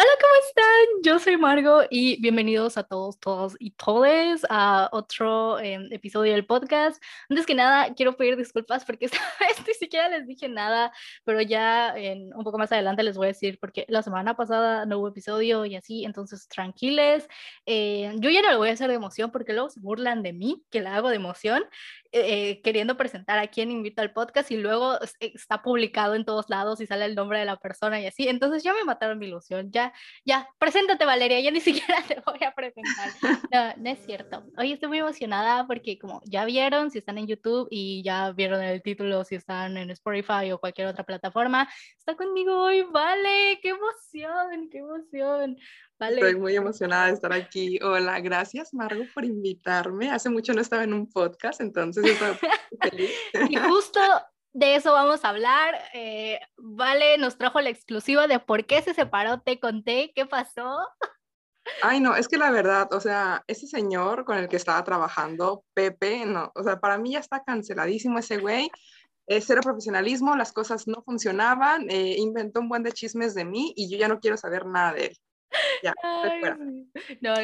Hola, ¿cómo están? Yo soy Margo y bienvenidos a todos, todos y todes a otro em, episodio del podcast. Antes que nada, quiero pedir disculpas porque esta vez ni siquiera les dije nada, pero ya en, un poco más adelante les voy a decir porque la semana pasada no hubo episodio y así, entonces tranquiles. Eh, yo ya no lo voy a hacer de emoción porque luego se burlan de mí que la hago de emoción eh, queriendo presentar a quien invito al podcast y luego está publicado en todos lados y sale el nombre de la persona y así. Entonces ya me mataron mi ilusión. Ya, ya, preséntate Valeria, ya ni siquiera te voy a presentar. No, no es cierto. Hoy estoy muy emocionada porque como ya vieron, si están en YouTube y ya vieron el título, si están en Spotify o cualquier otra plataforma, está conmigo hoy, vale, qué emoción, qué emoción. Estoy muy emocionada de estar aquí. Hola, gracias Margo por invitarme. Hace mucho no estaba en un podcast, entonces estoy feliz. y justo de eso vamos a hablar. Eh, vale, nos trajo la exclusiva de por qué se separó Te Conté, qué pasó. Ay, no, es que la verdad, o sea, ese señor con el que estaba trabajando, Pepe, no, o sea, para mí ya está canceladísimo ese güey. Cero profesionalismo, las cosas no funcionaban, eh, inventó un buen de chismes de mí y yo ya no quiero saber nada de él. Ya, no,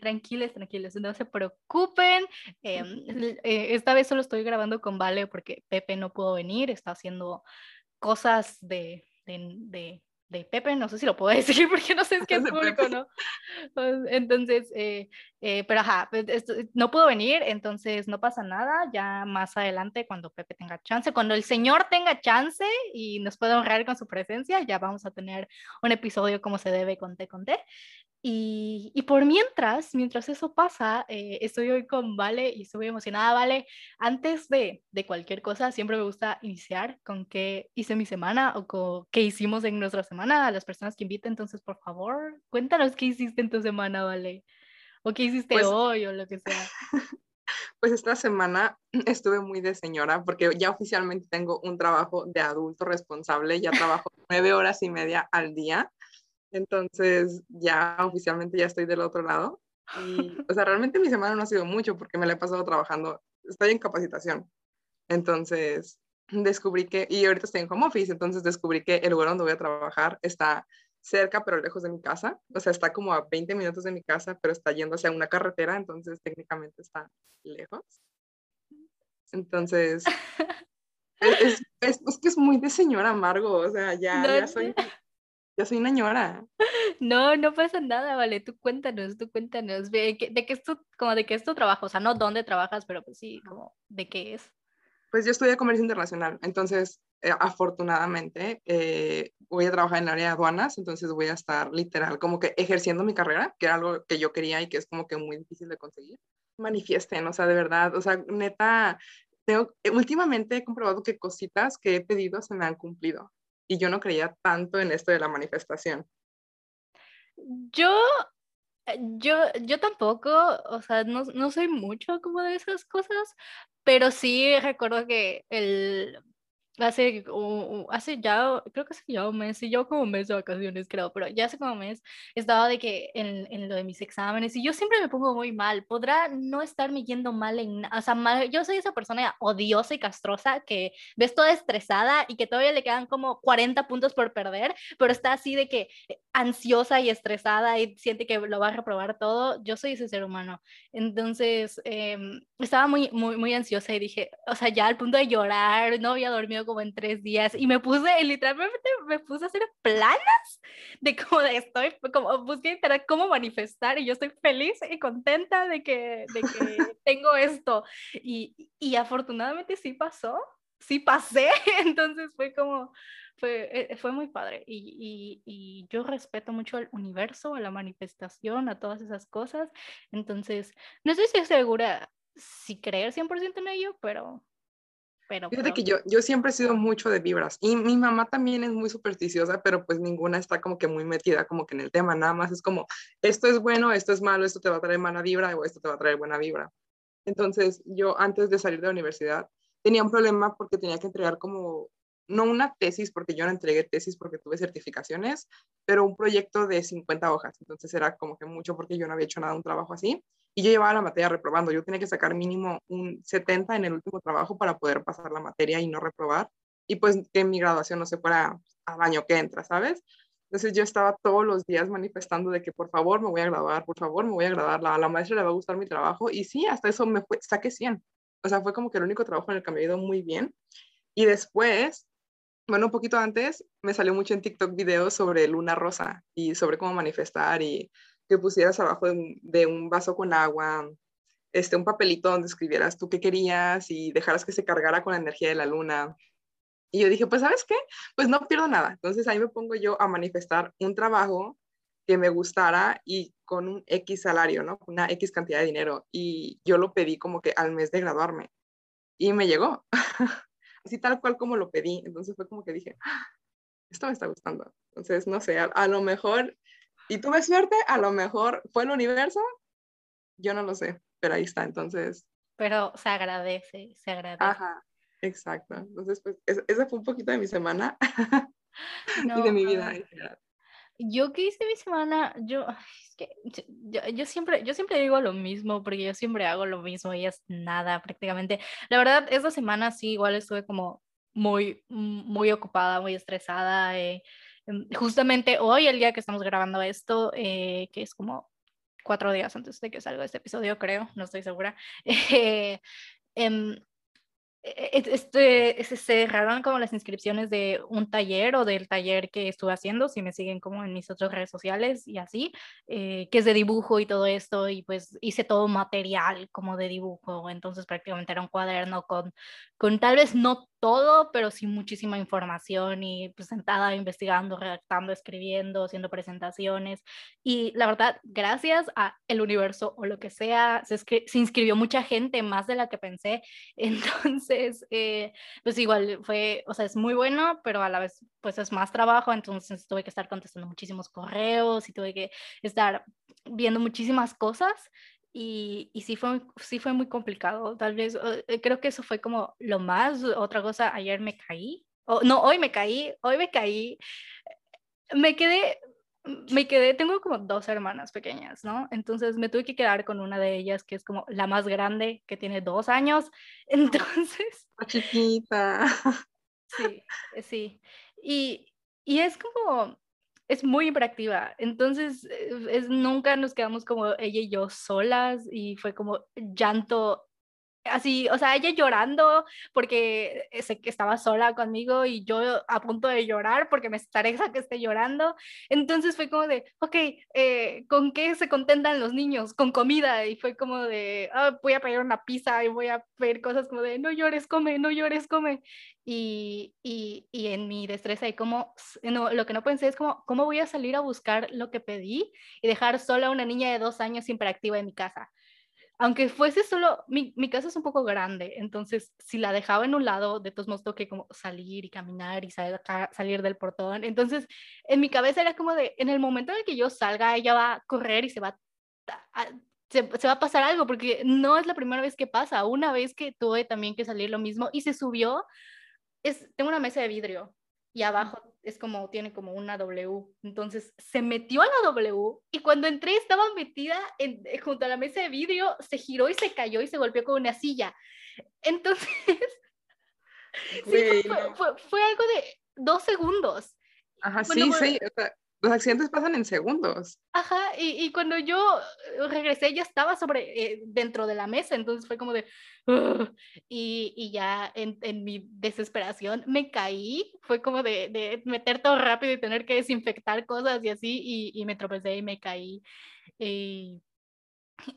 tranquiles, tranquiles, no se preocupen. Em, eh, esta vez solo estoy grabando con Vale porque Pepe no pudo venir, está haciendo cosas de, de de Pepe, no sé si lo puedo decir porque no sé si es público, ¿no? Pues, entonces, eh, eh, pero ajá, pues, no pudo venir, entonces no pasa nada, ya más adelante cuando Pepe tenga chance, cuando el Señor tenga chance y nos pueda honrar con su presencia, ya vamos a tener un episodio como se debe con Te Conté. Y, y, por mientras, mientras eso pasa, eh, estoy hoy con Vale y estoy emocionada. Vale, antes de, de, cualquier cosa, siempre me gusta iniciar con qué hice mi semana o con qué hicimos en nuestra semana a las personas que inviten. Entonces, por favor, cuéntanos qué hiciste en tu semana, Vale. O qué hiciste pues hoy o lo que sea. Pues esta semana estuve muy de señora porque ya oficialmente tengo un trabajo de adulto responsable, ya trabajo nueve horas y media al día entonces ya oficialmente ya estoy del otro lado. Y, o sea, realmente mi semana no ha sido mucho porque me la he pasado trabajando, estoy en capacitación. Entonces descubrí que, y ahorita estoy en home office, entonces descubrí que el lugar donde voy a trabajar está cerca pero lejos de mi casa. O sea, está como a 20 minutos de mi casa, pero está yendo hacia una carretera, entonces técnicamente está lejos. Entonces, es, es, es, que es muy de señora amargo, o sea, ya, ya soy yo soy una ñora. No, no pasa nada, vale. Tú cuéntanos, tú cuéntanos. ¿De qué, de qué es tu, como de qué es tu trabajo? O sea, no dónde trabajas, pero pues sí, como de qué es. Pues yo estudio comercio internacional, entonces eh, afortunadamente eh, voy a trabajar en el área de aduanas, entonces voy a estar literal como que ejerciendo mi carrera, que era algo que yo quería y que es como que muy difícil de conseguir. Manifiesten, o sea, de verdad, o sea, neta, tengo, últimamente he comprobado que cositas que he pedido se me han cumplido y yo no creía tanto en esto de la manifestación. Yo, eh, yo, yo tampoco, o sea, no, no soy mucho como de esas cosas, pero sí recuerdo que el, Hace, hace ya, creo que hace ya un mes, y yo como un mes de vacaciones, creo, pero ya hace como un mes estaba de que en, en, lo de mis exámenes, y yo siempre me pongo muy mal, podrá no estarme yendo mal en o sea, mal, yo soy esa persona odiosa y castrosa que ves toda estresada y que todavía le quedan como 40 puntos por perder, pero está así de que ansiosa y estresada y siente que lo va a reprobar todo, yo soy ese ser humano. Entonces, eh, estaba muy, muy, muy ansiosa y dije, o sea, ya al punto de llorar, no había dormido como en tres días y me puse, literalmente me puse a hacer planas de cómo estoy, como busqué cómo manifestar y yo estoy feliz y contenta de que, de que tengo esto. Y, y afortunadamente sí pasó, sí pasé, entonces fue como, fue, eh, fue muy padre. Y, y, y, yo respeto mucho al universo, a la manifestación, a todas esas cosas. Entonces, no estoy segura si creer 100% en ello, pero... pero Fíjate que yo, yo siempre he sido mucho de vibras y mi mamá también es muy supersticiosa, pero pues ninguna está como que muy metida como que en el tema, nada más es como, esto es bueno, esto es malo, esto te va a traer mala vibra o esto te va a traer buena vibra. Entonces yo antes de salir de la universidad tenía un problema porque tenía que entregar como no una tesis, porque yo no entregué tesis porque tuve certificaciones, pero un proyecto de 50 hojas. Entonces era como que mucho porque yo no había hecho nada, un trabajo así. Y yo llevaba la materia reprobando. Yo tenía que sacar mínimo un 70 en el último trabajo para poder pasar la materia y no reprobar. Y pues que mi graduación no se fuera a baño que entra, ¿sabes? Entonces yo estaba todos los días manifestando de que por favor me voy a graduar, por favor me voy a graduar, a la maestra le va a gustar mi trabajo y sí, hasta eso me fue, saqué 100. O sea, fue como que el único trabajo en el que me ha ido muy bien. Y después, bueno, un poquito antes, me salió mucho en TikTok videos sobre luna rosa y sobre cómo manifestar y que pusieras abajo de un, vaso con agua este, un papelito donde escribieras tú qué querías y dejaras que se cargara con la energía de la luna. Y yo dije, pues, ¿sabes qué? Pues no pierdo nada. Entonces ahí me pongo yo a manifestar un trabajo que me gustara y con un X salario, ¿no? Una X cantidad de dinero. Y yo lo pedí como que al mes de graduarme. Y me llegó. Así tal cual como lo pedí. Entonces fue como que dije, ah, esto me está gustando. Entonces, no sé, a, lo mejor, y tuve suerte, a lo mejor fue el universo, yo no lo sé, pero ahí está. Entonces. Pero se agradece, se agradece. Ajá. Exacto. Entonces, pues, esa fue un poquito de mi semana y de mi vida en general. Yo que hice mi semana, yo, es que yo, siempre, yo siempre digo lo mismo, porque yo siempre hago lo mismo y es nada prácticamente. La verdad, esta semana sí, igual estuve como muy, muy ocupada, muy estresada. Eh, em, justamente hoy, el día que estamos grabando esto, eh, que es como cuatro días antes de que salga este episodio, creo, no estoy segura. Eh, em, este, se cerraron como las inscripciones de un taller o del taller que estuve haciendo, si me siguen como en mis otras redes sociales y así, eh, que es de dibujo y todo esto, y pues hice todo material como de dibujo, entonces prácticamente era un cuaderno con, con tal vez no todo, pero sí muchísima información y pues sentada investigando, redactando, escribiendo, haciendo presentaciones. Y la verdad, gracias a el universo o lo que sea, se, se inscribió mucha gente, más de la que pensé. Entonces, eh, pues igual fue, o sea, es muy bueno, pero a la vez pues es más trabajo, entonces tuve que estar contestando muchísimos correos y tuve que estar viendo muchísimas cosas y, y sí, fue, sí fue muy complicado. Tal vez, eh, creo que eso fue como lo más. Otra cosa, ayer me caí. o no, hoy me caí, hoy me caí. Me quedé, me quedé, tengo como dos hermanas pequeñas, ¿no? Entonces me tuve que quedar con una de ellas, que es como la más grande, que tiene dos años. Entonces... Chiquita. Sí, sí. Y, y es como, es muy hiperactiva. Entonces, eh, es, nunca nos quedamos como ella y yo solas y fue como llanto así, o sea, ella llorando porque sé que estaba sola conmigo y yo a punto de llorar porque me estresa que esté llorando. Entonces fue como de, ok, eh, ¿con qué se contentan los niños? Con comida. Y fue como de, ah, voy a pedir una pizza y voy a pedir cosas como de, no llores, come, no llores, come. Y, y, y en mi destreza y como, no, lo que no pensé es como, ¿cómo voy a salir a buscar lo que pedí y dejar sola a una niña de dos años hiperactiva en mi casa? Aunque fuese solo, mi, mi, casa es un poco grande, entonces si la dejaba en un lado, de todos modos tengo como salir y caminar y salir, del portón. Entonces, en mi cabeza era como de, en el momento en el que yo salga, ella va a correr y se va a, se, va a pasar algo, porque no es la primera vez que pasa. Una vez que tuve también que salir lo mismo y se subió, es, tengo una mesa de vidrio y abajo es como, tiene como una W. Entonces se metió a la W y cuando entré estaba metida en, eh, junto a la mesa de vidrio, se giró y se cayó y se golpeó con una silla. Entonces, fue, fue, algo de dos segundos. Ajá, sí, sí los accidentes pasan en segundos. Ajá, y, y cuando yo eh, regresé ya estaba sobre, eh, dentro de la mesa, entonces fue como de, y, y, ya en, en, mi desesperación me caí, fue como de, de, meter todo rápido y tener que desinfectar cosas y así, y, y me tropecé y me caí. Y,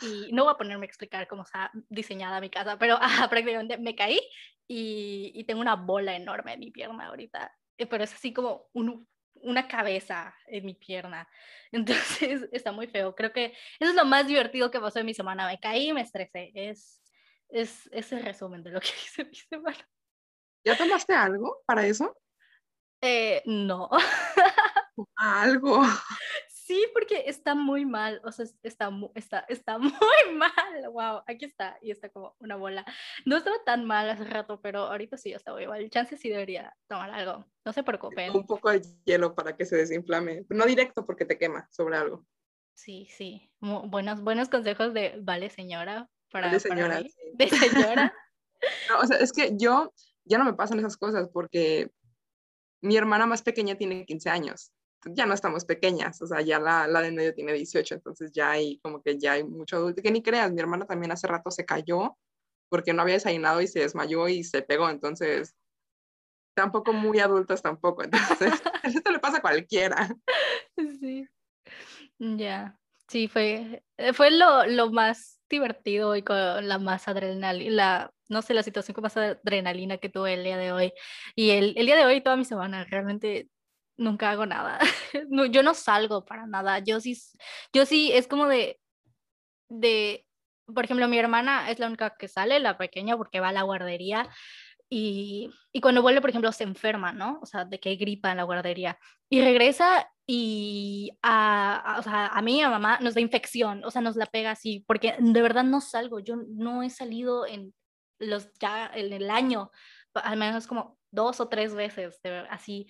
y no voy a ponerme a explicar cómo está diseñada mi casa, pero ajá, prácticamente me caí y, y tengo una bola enorme en mi pierna ahorita, eh, pero es así como un una cabeza en mi pierna. Entonces está muy feo. Creo que eso es lo más divertido que pasó en mi semana. Me caí y me estresé. Es, es ese resumen de lo que hice en mi semana. ¿Ya tomaste algo para eso? Eh, no. algo. Sí, porque está muy mal, o sea, está, está, está muy mal, wow, aquí está, y está como una bola. No estaba tan mal hace rato, pero ahorita sí está muy mal. Chance sí debería tomar algo, no se preocupen. Un poco de hielo para que se desinflame, no directo porque te quema sobre algo. Sí, sí, buenos, buenos consejos de vale señora. Para, vale señora. De señora. no, o sea, es que yo ya no me pasan esas cosas porque mi hermana más pequeña tiene 15 años ya no estamos pequeñas, o sea, ya la, la de medio tiene 18, entonces ya hay como que ya hay mucho adulto, que ni creas, mi hermana también hace rato se cayó porque no había desayunado y se desmayó y se pegó, entonces tampoco muy adultos tampoco, entonces esto le pasa a cualquiera. Sí, ya, sí, fue, eh, fue lo, lo más divertido y con la más adrenalina, la, no sé, la situación con más adrenalina que tuve el día de hoy. Y el, el día de hoy, toda mi semana, realmente nunca hago nada. no, yo no salgo para nada. Yo sí, yo sí, es como de, de, por ejemplo, mi hermana es la única que sale, la pequeña, porque va a la guardería. Y, y cuando vuelve, por ejemplo, se enferma, ¿no? O sea, de que gripa en la guardería. Y regresa y a, o sea, a mí, a mamá, nos da infección, o sea, nos la pega así, porque de verdad no salgo. Yo no he salido en los ya en el año, al menos como dos o tres veces, así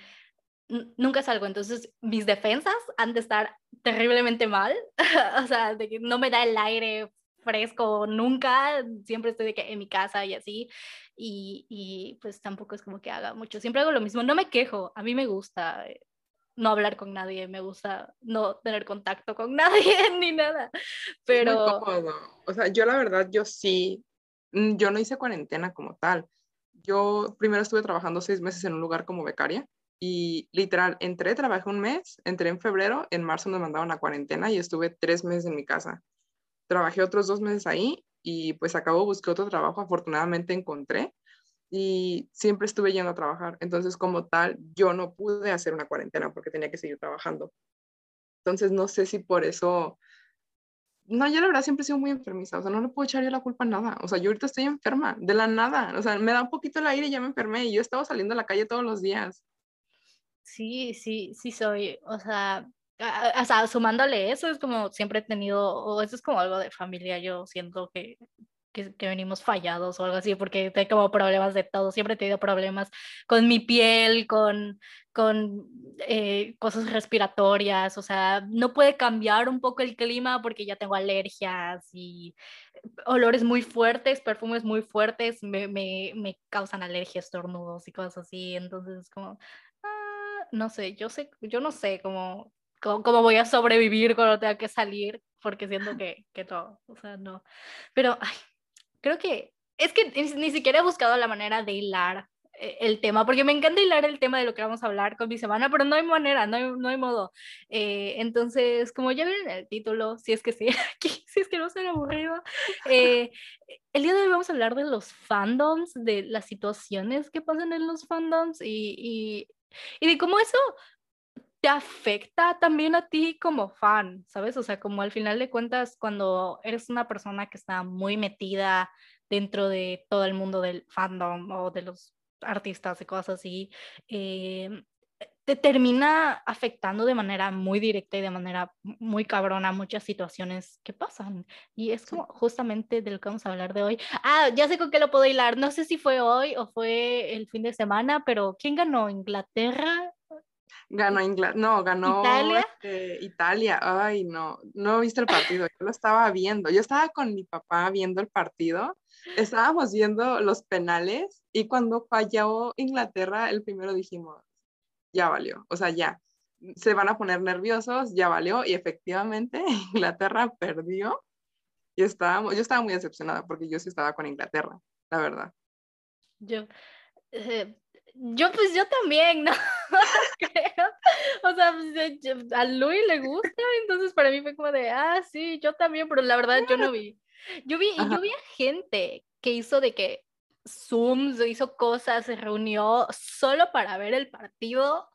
nunca salgo, entonces mis defensas han de estar terriblemente mal, o sea, de que no me da el aire fresco nunca, siempre estoy de que en mi casa y así, y, y, pues tampoco es como que haga mucho, siempre hago lo mismo, no me quejo, a mí me gusta eh, no hablar con nadie, me gusta no tener contacto con nadie ni nada, pero... O sea, yo la verdad, yo sí, mm, yo no hice cuarentena como tal, yo primero estuve trabajando seis meses en un lugar como becaria, y literal, entré, trabajé un mes, entré en febrero, en marzo me mandaron a cuarentena y estuve tres meses en mi casa. Trabajé otros dos meses ahí y pues acabo, busqué otro trabajo, afortunadamente encontré y siempre estuve yendo a trabajar. Entonces, como tal, yo no pude hacer una cuarentena porque tenía que seguir trabajando. Entonces, no sé si por eso... No, yo la verdad siempre he sido muy enfermiza, o sea, no le puedo echar yo la culpa a nada. O sea, yo ahorita estoy enferma, de la nada. O sea, me da un poquito el aire y ya me enfermé y yo estaba saliendo a la calle todos los días. Sí, sí, sí soy, o sea, sea, sumándole eso, es como siempre he tenido, o eso es como algo de familia, yo siento que, que, venimos fallados o algo así, porque tengo como problemas de todo, siempre he tenido problemas con mi piel, con, con eh, cosas respiratorias, o sea, no puede cambiar un poco el clima porque ya tengo alergias y olores muy fuertes, perfumes muy fuertes, me, me, me causan alergias, estornudos y cosas así, entonces es como no sé, yo sé, yo no sé cómo, cómo, voy a sobrevivir cuando tenga que salir, porque siento que, que todo, o sea, no. Pero, ay, creo que, es que ni, siquiera he buscado la manera de hilar eh, el tema, porque me encanta hilar el tema de lo que vamos a hablar con mi semana, pero no hay manera, no hay, no hay modo. Eh, entonces, como ya ven el título, si es que sí, si es que no se aburrido, eh, el día de hoy vamos a hablar de los fandoms, de las situaciones que pasan en los fandoms y, y y de cómo eso te afecta también a ti como fan, ¿sabes? O sea, como al final de cuentas, cuando eres una persona que está muy metida dentro de todo el mundo del fandom o de los artistas y cosas así, eh, te termina afectando de manera muy directa y de manera muy cabrona muchas situaciones que pasan. Y es como justamente de lo que vamos a hablar de hoy. Ah, ya sé con qué lo puedo hilar. No sé si fue hoy o fue el fin de semana, pero ¿quién ganó? ¿Inglaterra? Ganó Inglaterra, no, ganó Italia. Este, Italia. Ay, no, no viste el partido, yo lo estaba viendo. Yo estaba con mi papá viendo el partido, estábamos viendo los penales y cuando falló Inglaterra, el primero dijimos, ya valió, o sea, ya, se van a poner nerviosos, ya valió, y efectivamente Inglaterra perdió, y estábamos, yo estaba muy decepcionada porque yo sí estaba con Inglaterra, la verdad. Yo, eh, yo pues yo también, ¿no? Creo. O sea, pues, a Luis le gusta, entonces para mí fue como de, ah, sí, yo también, pero la verdad yo no vi. Yo vi, yo vi a gente que hizo de que Zooms, hizo cosas, se reunió solo para ver el partido.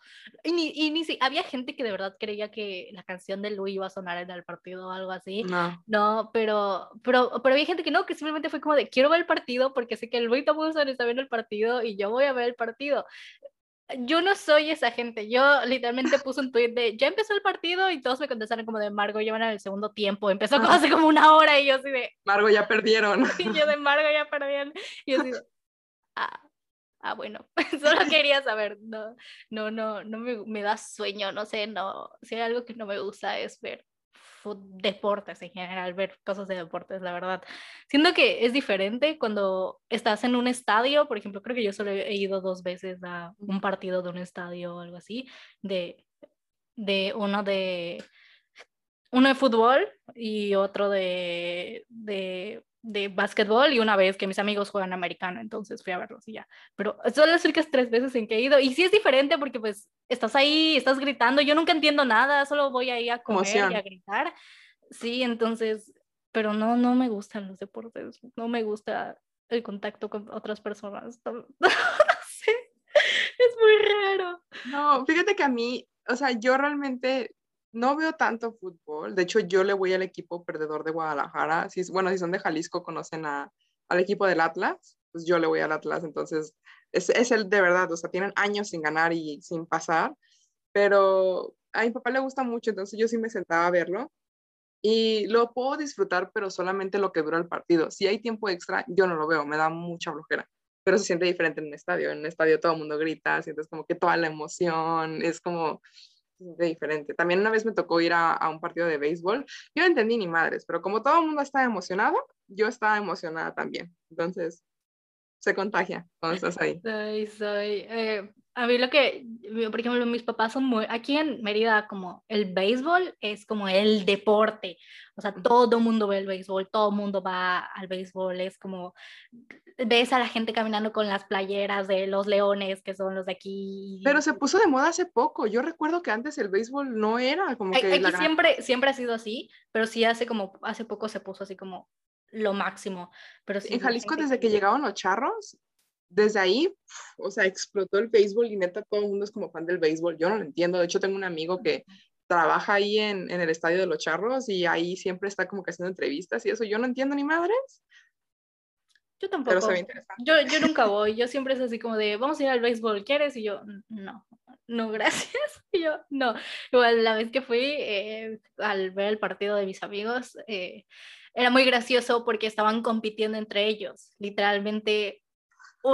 Y ni, y ni si había gente que de verdad creía que la canción de Luis iba a sonar en el partido o algo así. No. No, pero, pero, pero había gente que no, que simplemente fue como de quiero ver el partido porque sé que Luis tampoco está viendo el partido y yo voy a ver el partido. Yo no soy esa gente. Yo literalmente puse un tweet de ya empezó el partido y todos me contestaron como de Margo, ya van en el segundo tiempo. Empezó como hace como una hora y yo así de Margo ya perdieron. Y yo de Margo ya perdieron. Y yo así de ah, ah bueno, solo quería saber. No, no, no, no me, me da sueño, no sé, no. Si hay algo que no me gusta es ver deportes en general, ver cosas de deportes, la verdad. Siento que es diferente cuando estás en un estadio, por ejemplo, creo que yo solo he ido dos veces a un partido de un estadio o algo así, de, de uno de uno de fútbol y otro de, de, de básquetbol y una vez que mis amigos juegan americano, entonces fui a verlos y ya. Pero son las únicas tres veces en que he ido y sí es diferente porque pues estás ahí, estás gritando, yo nunca entiendo nada, solo voy ahí a comer y a gritar. Sí, entonces, pero no, no me gustan los deportes, no me gusta el contacto con otras personas. No, sé, es muy raro. No, fíjate que a mí, o sea, yo realmente no veo tanto fútbol. De hecho, yo le voy al equipo perdedor de Guadalajara. Si, bueno, si son de Jalisco, conocen a, al equipo del Atlas, pues yo le voy al Atlas. Entonces, es, es el de verdad, o sea, tienen años sin ganar y sin pasar. Pero a mi papá le gusta mucho, entonces yo sí me sentaba a verlo y lo puedo disfrutar, pero solamente lo que dura el partido. Si hay tiempo extra, yo no lo veo, me da mucha flojera. Pero se siente diferente en un estadio. En un estadio todo el mundo grita, sientes como que toda la emoción, es como de diferente. También una vez me tocó ir a, a, un partido de béisbol. Yo no entendí ni madres, pero como todo el mundo estaba emocionado, yo estaba emocionada también. Entonces, se contagia cuando estás ahí. Soy, soy. Eh, a mí lo que, por ejemplo, mis papás son muy, aquí en Mérida como el béisbol es como el deporte, o sea, todo el mundo ve el béisbol, todo el mundo va al béisbol, es como, ves a la gente caminando con las playeras de los leones, que son los de aquí. Pero se puso de moda hace poco, yo recuerdo que antes el béisbol no era como que... Aquí siempre, siempre ha sido así, pero sí hace como, hace poco se puso así como lo máximo. Pero sí, en Jalisco, desde que llegaban los charros, desde ahí, o sea, explotó el béisbol y neta todo el mundo es como fan del béisbol. Yo no lo entiendo. De hecho, tengo un amigo que trabaja ahí en, en el estadio de los charros y ahí siempre está como que haciendo entrevistas y eso. Yo no entiendo ni madres. Yo tampoco. Pero se ve interesante. Yo, yo nunca voy. Yo siempre es así como de, vamos a ir al béisbol, ¿quieres? Y yo, no, no, gracias. Y yo, no. Igual la vez que fui eh, al ver el partido de mis amigos, eh, era muy gracioso porque estaban compitiendo entre ellos. Literalmente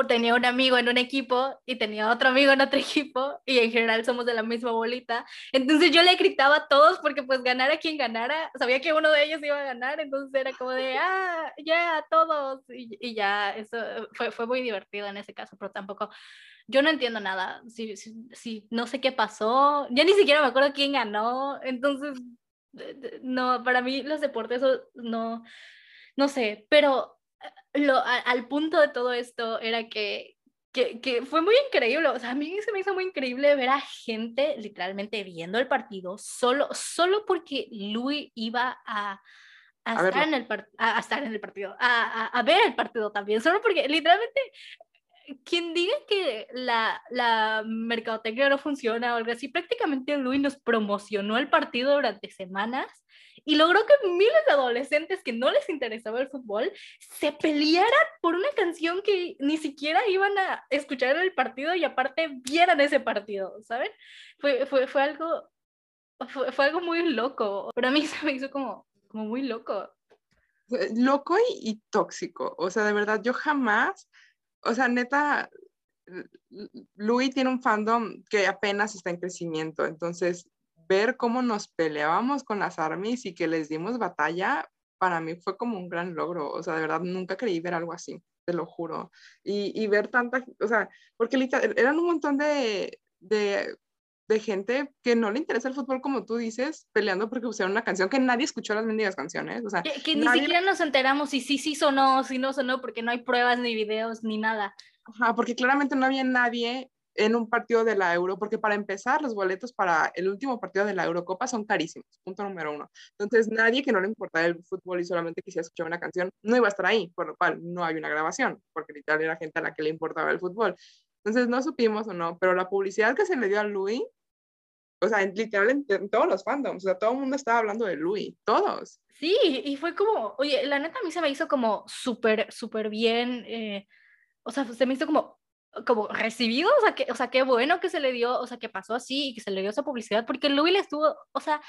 tenía un amigo en un equipo y tenía otro amigo en otro equipo y en general somos de la misma bolita. Entonces yo le gritaba a todos porque pues ganara quien ganara, sabía que uno de ellos iba a ganar, entonces era como de, ah, ya, todos. Y, y, ya, eso fue, fue muy divertido en ese caso, pero tampoco, yo no entiendo nada, si, si, si no sé qué pasó, ya ni siquiera me acuerdo quién ganó, entonces, no, para mí los deportes no, no sé, pero lo, al punto de todo esto era que, que, que, fue muy increíble, o sea, a mí se me hizo muy increíble ver a gente literalmente viendo el partido solo, solo porque Louis iba a, a, estar, en el a, estar en el partido, a, a, ver el partido también, solo porque literalmente quien diga que la, la mercadotecnia no funciona o algo así, prácticamente Louis nos promocionó el partido durante semanas y logró que miles de adolescentes que no les interesaba el fútbol se pelearan por una canción que ni siquiera iban a escuchar el partido y aparte vieran ese partido, ¿saben? Fue, fue, fue algo fue, fue, algo muy loco, pero a mí se me hizo como, como muy loco. Loco y, y tóxico, o sea, de verdad, yo jamás, o sea, neta, Louis tiene un fandom que apenas está en crecimiento, entonces ver cómo nos peleábamos con las armies y que les dimos batalla, para mí fue como un gran logro. O sea, de verdad, nunca creí ver algo así, te lo juro. Y, y ver tanta, o sea, porque eran un montón de, de, de, gente que no le interesa el fútbol, como tú dices, peleando porque pusieron una canción que nadie escuchó las mendigas canciones. O sea, que, que ni siquiera nos enteramos si sí, sí sonó, si no sonó, porque no hay pruebas, ni videos, ni nada. Ajá, porque claramente no había nadie en un partido de la Euro, porque para empezar, los boletos para el último partido de la Eurocopa son carísimos, punto número uno. Entonces, nadie que no le importara el fútbol y solamente quisiera escuchar una canción, no iba a estar ahí, por lo cual no hay una grabación, porque literal era gente a la que le importaba el fútbol. Entonces, no supimos o no, pero la publicidad que se le dio a Louis, o sea, literal en, todos los fandoms, o sea, todo el mundo estaba hablando de Louis, todos. Sí, y fue como, oye, la neta a mí se me hizo como súper, súper bien, eh, o sea, se me hizo como como recibido, o sea, que, o sea, qué bueno que se le dio, o sea, que pasó así y que se le dio esa publicidad, porque Louis le estuvo, o sea,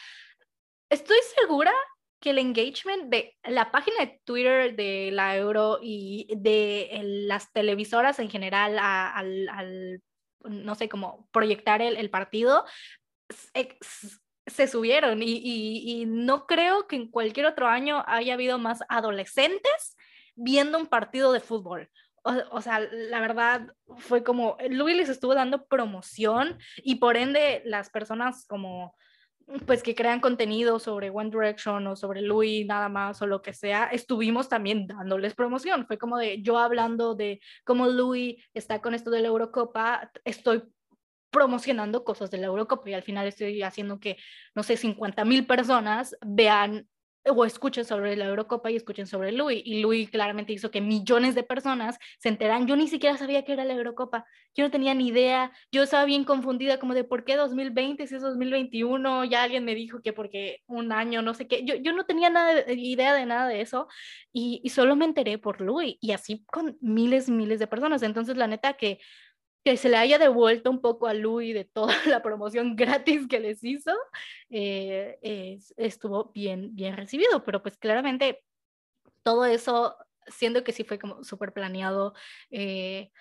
estoy segura que el engagement de la página de Twitter de la Euro y de las televisoras en general al, al, no sé, como proyectar el, el partido, se, subieron y no creo que en cualquier otro año haya habido más adolescentes viendo un partido de fútbol. O, sea, la verdad fue como, Louis les estuvo dando promoción y por ende las personas como pues que crean contenido sobre One Direction o sobre Louis nada más o lo que sea, estuvimos también dándoles promoción. Fue como de yo hablando de cómo Louis está con esto de la Eurocopa, estoy promocionando cosas de la Eurocopa y al final estoy haciendo que, no sé, 50 mil personas vean o escuchen sobre la Eurocopa y escuchen sobre Louis. Y Louis claramente hizo que millones de personas se enteran. Yo ni siquiera sabía que era la Eurocopa. Yo no tenía ni idea. Yo estaba bien confundida como de por qué 2020 si es 2021. Ya alguien me dijo que porque un año, no sé qué. Yo, yo no tenía nada de, idea de nada de eso. Y, y solo me enteré por Louis. Y así con miles miles de personas. Entonces, la neta que que se le haya devuelto un poco a Louis de toda la promoción gratis que les hizo, eh, estuvo bien, bien recibido, pero pues claramente todo eso, siendo que sí fue como súper planeado, eh,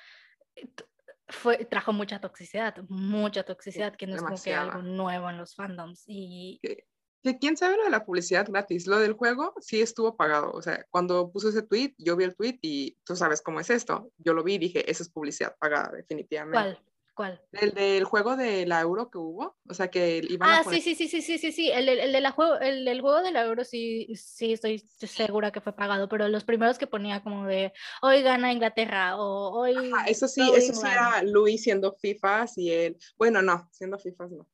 fue, trajo mucha toxicidad, mucha toxicidad, que no es como que algo nuevo en los fandoms. Y, quién sabe lo de la publicidad gratis. Lo del juego sí estuvo pagado. O sea, cuando puso ese tweet, yo vi el tweet y tú sabes cómo es esto. Yo lo vi y dije, esa es publicidad pagada, definitivamente. ¿Cuál? ¿Cuál? El del juego de la euro que hubo. O sea, que iban ah, a sí, sí, sí, sí, sí, sí, sí. El, el, de la juego, el del juego de la euro sí, sí, estoy segura que fue pagado. Pero los primeros que ponía como de hoy gana Inglaterra o hoy. eso sí, eso sí era Luis siendo FIFA y él. Bueno, no, siendo FIFA no.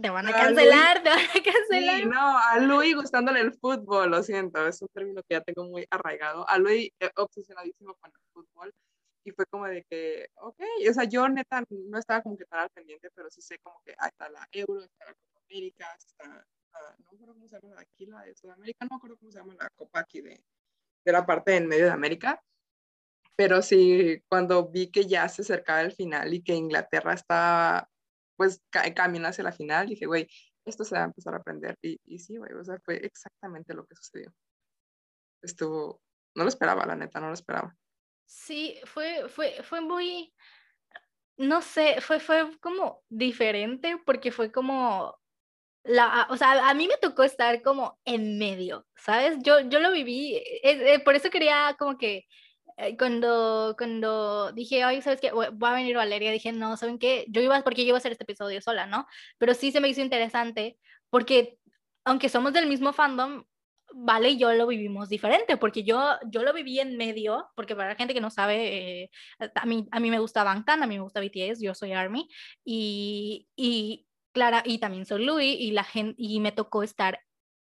Te van a cancelar, te van a cancelar. Sí, no, a Luis gustándole el fútbol, lo siento, es un término que ya tengo muy arraigado. A Luis eh, obsesionadísimo con el fútbol y fue como de que, ok, o sea, yo neta no estaba como que tan al pendiente, pero sí sé como que está la Euro, está la Copa América, está, no me acuerdo cómo se llama aquí la de Sudamérica, no me acuerdo cómo se llama la Copa aquí de, de la parte en medio de América. Pero sí, cuando vi que ya se acercaba el final y que Inglaterra estaba pues camino hacia la final, dije, güey, esto se va a empezar a aprender. Y, y sí, güey, o sea, fue exactamente lo que sucedió. Estuvo, no lo esperaba, la neta, no lo esperaba. Sí, fue, fue, fue muy, no sé, fue, fue como diferente porque fue como, la, o sea, a mí me tocó estar como en medio, ¿sabes? Yo, yo lo viví, eh, por eso quería como que eh, cuando, cuando dije, ay, ¿sabes qué? Va a venir Valeria, dije, no, ¿saben qué? Yo iba, porque yo iba a hacer este episodio sola, ¿no? Pero sí se me hizo interesante porque, aunque somos del mismo fandom, Vale y yo lo vivimos diferente, porque yo, yo lo viví en medio, porque para la gente que no sabe, eh, a, mí, a mí me gusta Bangtan, a mí me gusta BTS, yo soy ARMY, y, y Clara, y también soy Louis, y, la gente, y me tocó estar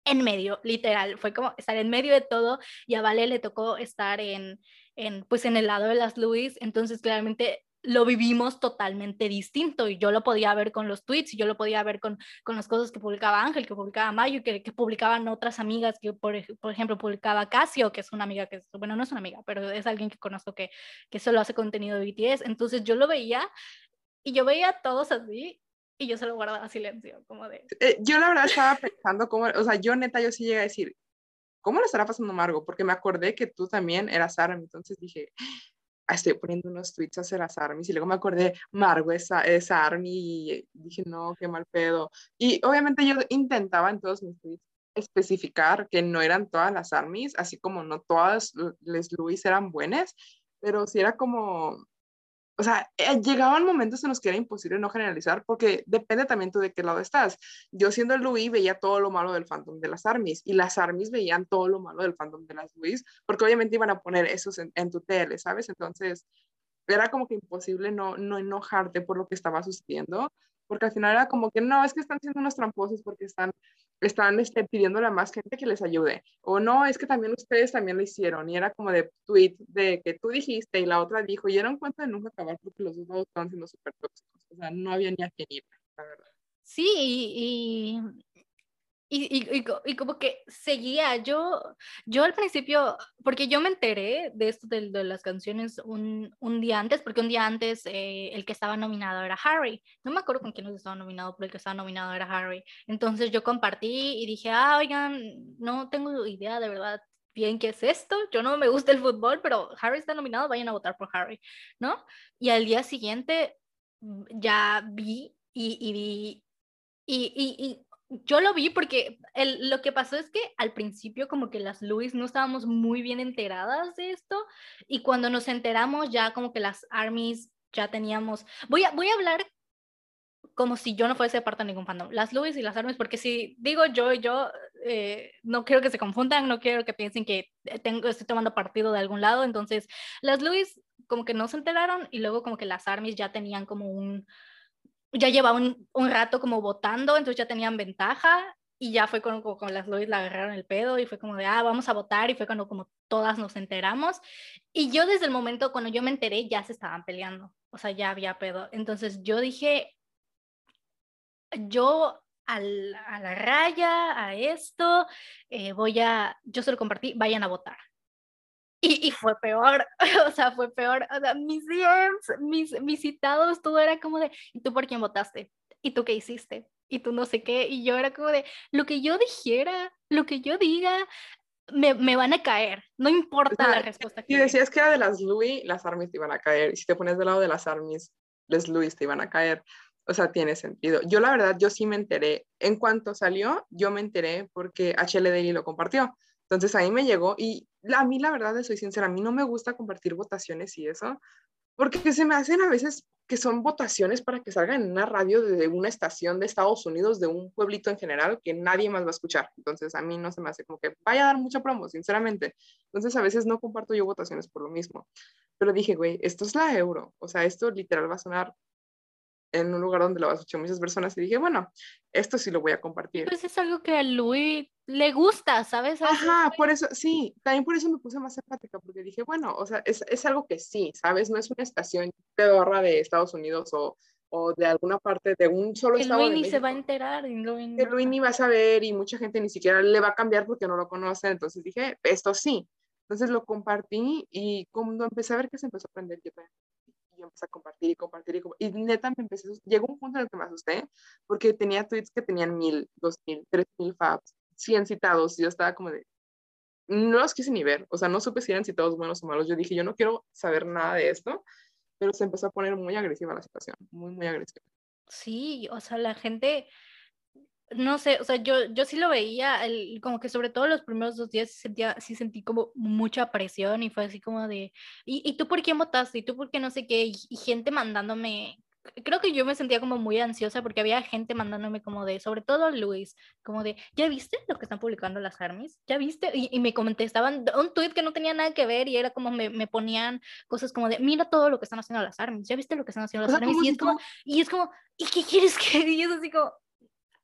en medio, literal, fue como estar en medio de todo, y a Vale le tocó estar en, en, pues en el lado de las Luis, entonces claramente lo vivimos totalmente distinto y yo lo podía ver con los tweets y yo lo podía ver con, con las cosas que publicaba Ángel, que publicaba Mayo, que, que publicaban otras amigas, que por, por, ejemplo publicaba Casio, que es una amiga que, bueno, no es una amiga, pero es alguien que conozco que, que solo hace contenido de BTS, entonces yo lo veía y yo veía a todos así y yo se lo guardaba silencio, como de... Eh, yo la verdad estaba pensando cómo, o sea, yo neta, yo sí llegué a decir, ¿cómo le estará pasando Margo? Porque me acordé que tú también eras Army, entonces dije, ah, estoy poniendo unos tweets hacia las Armies y luego me acordé, Margo es, es Army y dije, no, qué mal pedo. Y obviamente yo intentaba en todos mis tweets especificar que no eran todas las armies, así como no todas les Luis eran buenas, pero sí era como, o sea, eh, llegaban momentos en los que era imposible no generalizar porque depende también tú de qué lado estás. Yo siendo el Louis veía todo lo malo del fandom de las armies y las armies veían todo lo malo del fandom de las Louis porque obviamente iban a poner esos en, en tu tele, ¿sabes? Entonces era como que imposible no, no enojarte por lo que estaba sucediendo porque al final era como que no, es que están siendo unos tramposos porque están, están este, pidiéndole a más gente que les ayude, o no, es que también ustedes también lo hicieron, y era como de tweet de que tú dijiste y la otra dijo, y era un cuento de nunca acabar porque los dos estaban siendo súper tóxicos, o sea, no había ni a quién ir, la verdad. Sí, y, y, y, como que seguía, yo, yo al principio, porque yo me enteré de esto de, de las canciones un, un, día antes, porque un día antes eh, el que estaba nominado era Harry, no me acuerdo con quién estaba nominado, pero el que estaba nominado era Harry, entonces yo compartí y dije, ah, oigan, no tengo idea de verdad bien qué es esto, yo no me gusta el fútbol, pero Harry está nominado, vayan a votar por Harry, ¿no? Y al día siguiente mm, ya vi y, y vi y, y, yo lo vi porque el, lo que pasó es que al principio como que las Luis no estábamos muy bien enteradas de esto y cuando nos enteramos ya como que las armies ya teníamos, voy a, voy a hablar como si yo no fuese parte de ningún fandom. Las Louis y las Armies, porque si digo yo y yo, eh, no quiero que se confundan, no quiero que piensen que tengo, estoy tomando partido de algún lado. Entonces, las Louis como que no se enteraron y luego como que las Armies ya tenían como un, ya llevaban un, rato como votando, entonces ya tenían ventaja y ya fue cuando con las Louis la agarraron el pedo y fue como de, ah, vamos a votar y fue cuando como todas nos enteramos. Y yo desde el momento cuando yo me enteré ya se estaban peleando, o sea, ya había pedo. Entonces yo dije, yo a la raya, a esto, eh, voy a, yo se lo compartí, vayan a votar. Y, y, fue peor, o sea, fue peor. O sea, mis DMs, mis, mis citados, todo era como de, ¿y tú por quién votaste? ¿Y tú qué hiciste? Y tú no sé qué. Y yo era como de, lo que yo dijera, lo que yo diga, me, me van a caer. No importa la respuesta. Y decías que era de las Louis, las armies te iban a caer. Y si te pones del lado de las armies, las Louis te iban a caer. O sea, tiene sentido. Yo la verdad, yo sí me enteré. En cuanto salió, yo me enteré porque HLDI lo compartió. Entonces ahí me llegó y a mí la verdad, soy sincera, a mí no me gusta compartir votaciones y eso, porque se me hacen a veces que son votaciones para que salgan en una radio de una estación de Estados Unidos, de un pueblito en general, que nadie más va a escuchar. Entonces a mí no se me hace como que vaya a dar mucha promo, sinceramente. Entonces a veces no comparto yo votaciones por lo mismo. Pero dije, güey, esto es la euro. O sea, esto literal va a sonar en un lugar donde lo has hecho muchas personas y dije, bueno, esto sí lo voy a compartir. Pues es algo que a Luis le gusta, ¿sabes? Ajá, por eso, sí, también por eso me puse más empática, porque dije, bueno, o sea, es, es algo que sí, ¿sabes? No es una estación pedorra de Estados Unidos o, o de alguna parte de un solo que estado. Luis ni se va a enterar. Que Luis ni va a saber y mucha gente ni siquiera le va a cambiar porque no lo conoce. Entonces dije, esto sí. Entonces lo compartí y cuando empecé a ver que se empezó a aprender, yo también y empecé a compartir y compartir y, compartir. y neta me empecé, llegó un punto en el que me asusté porque tenía tweets que tenían mil, dos mil, tres mil faps, cien citados y yo estaba como de, no los quise ni ver, o sea, no supe si eran citados buenos o malos, yo dije, yo no quiero saber nada de esto, pero se empezó a poner muy agresiva la situación, muy, muy agresiva. Sí, o sea, la gente, no sé, o sea, yo, yo sí lo veía, el, como que sobre todo los primeros dos días sentía, sí sentí como mucha presión y fue así como de, ¿y, y tú por quién votaste? ¿Y tú por qué no sé qué? Y, gente mandándome, creo que yo me sentía como muy ansiosa porque había gente mandándome como de, sobre todo Luis, como de, ¿ya viste lo que están publicando las armies? ¿Ya viste? Y, y me contestaban un tweet que no tenía nada que ver y era como me, me, ponían cosas como de, mira todo lo que están haciendo las armies, ¿ya viste lo que están haciendo las armies? Y es, como, y es como, ¿y qué quieres que diga? Así como,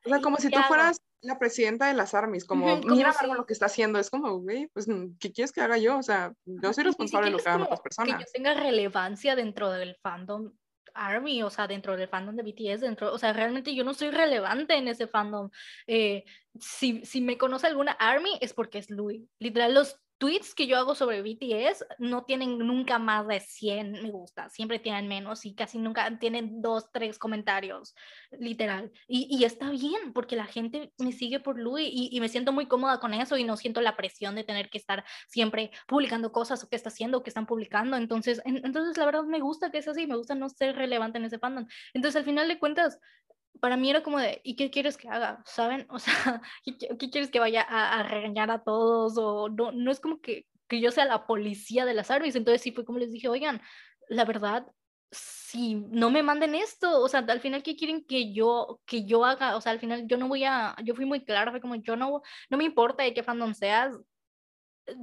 o sea, como si tú fueras la presidenta de las armies, como, mira si... lo que está haciendo, es como, güey, pues, ¿qué quieres que haga yo? O sea, yo soy responsable de lo que hagan otras personas. Que yo tenga relevancia dentro del fandom Army, o sea, dentro del fandom de BTS, dentro, o sea, realmente yo no soy relevante en ese fandom. Eh, si, si me conoce alguna Army es porque es Louis. Literal, los tweets que yo hago sobre BTS no tienen nunca más de 100 me gusta, siempre tienen menos y casi nunca tienen dos, tres comentarios, literal. Y, y está bien, porque la gente me sigue por Louis y, y, me siento muy cómoda con eso y no siento la presión de tener que estar siempre publicando cosas o qué está haciendo o qué están publicando. Entonces, en, entonces la verdad me gusta que es así, me gusta no ser relevante en ese fandom. Entonces, al final de cuentas, para mí era como de, ¿y qué quieres que haga? ¿Saben? O sea, ¿qué, qué quieres que vaya a, a, regañar a todos? O no, no es como que, que yo sea la policía de las armies. Entonces sí fue como les dije, oigan, la verdad, si no me manden esto, o sea, al final, ¿qué quieren que yo, que yo haga? O sea, al final yo no voy a, yo fui muy clara, fue como, yo no, no me importa de qué fandom seas,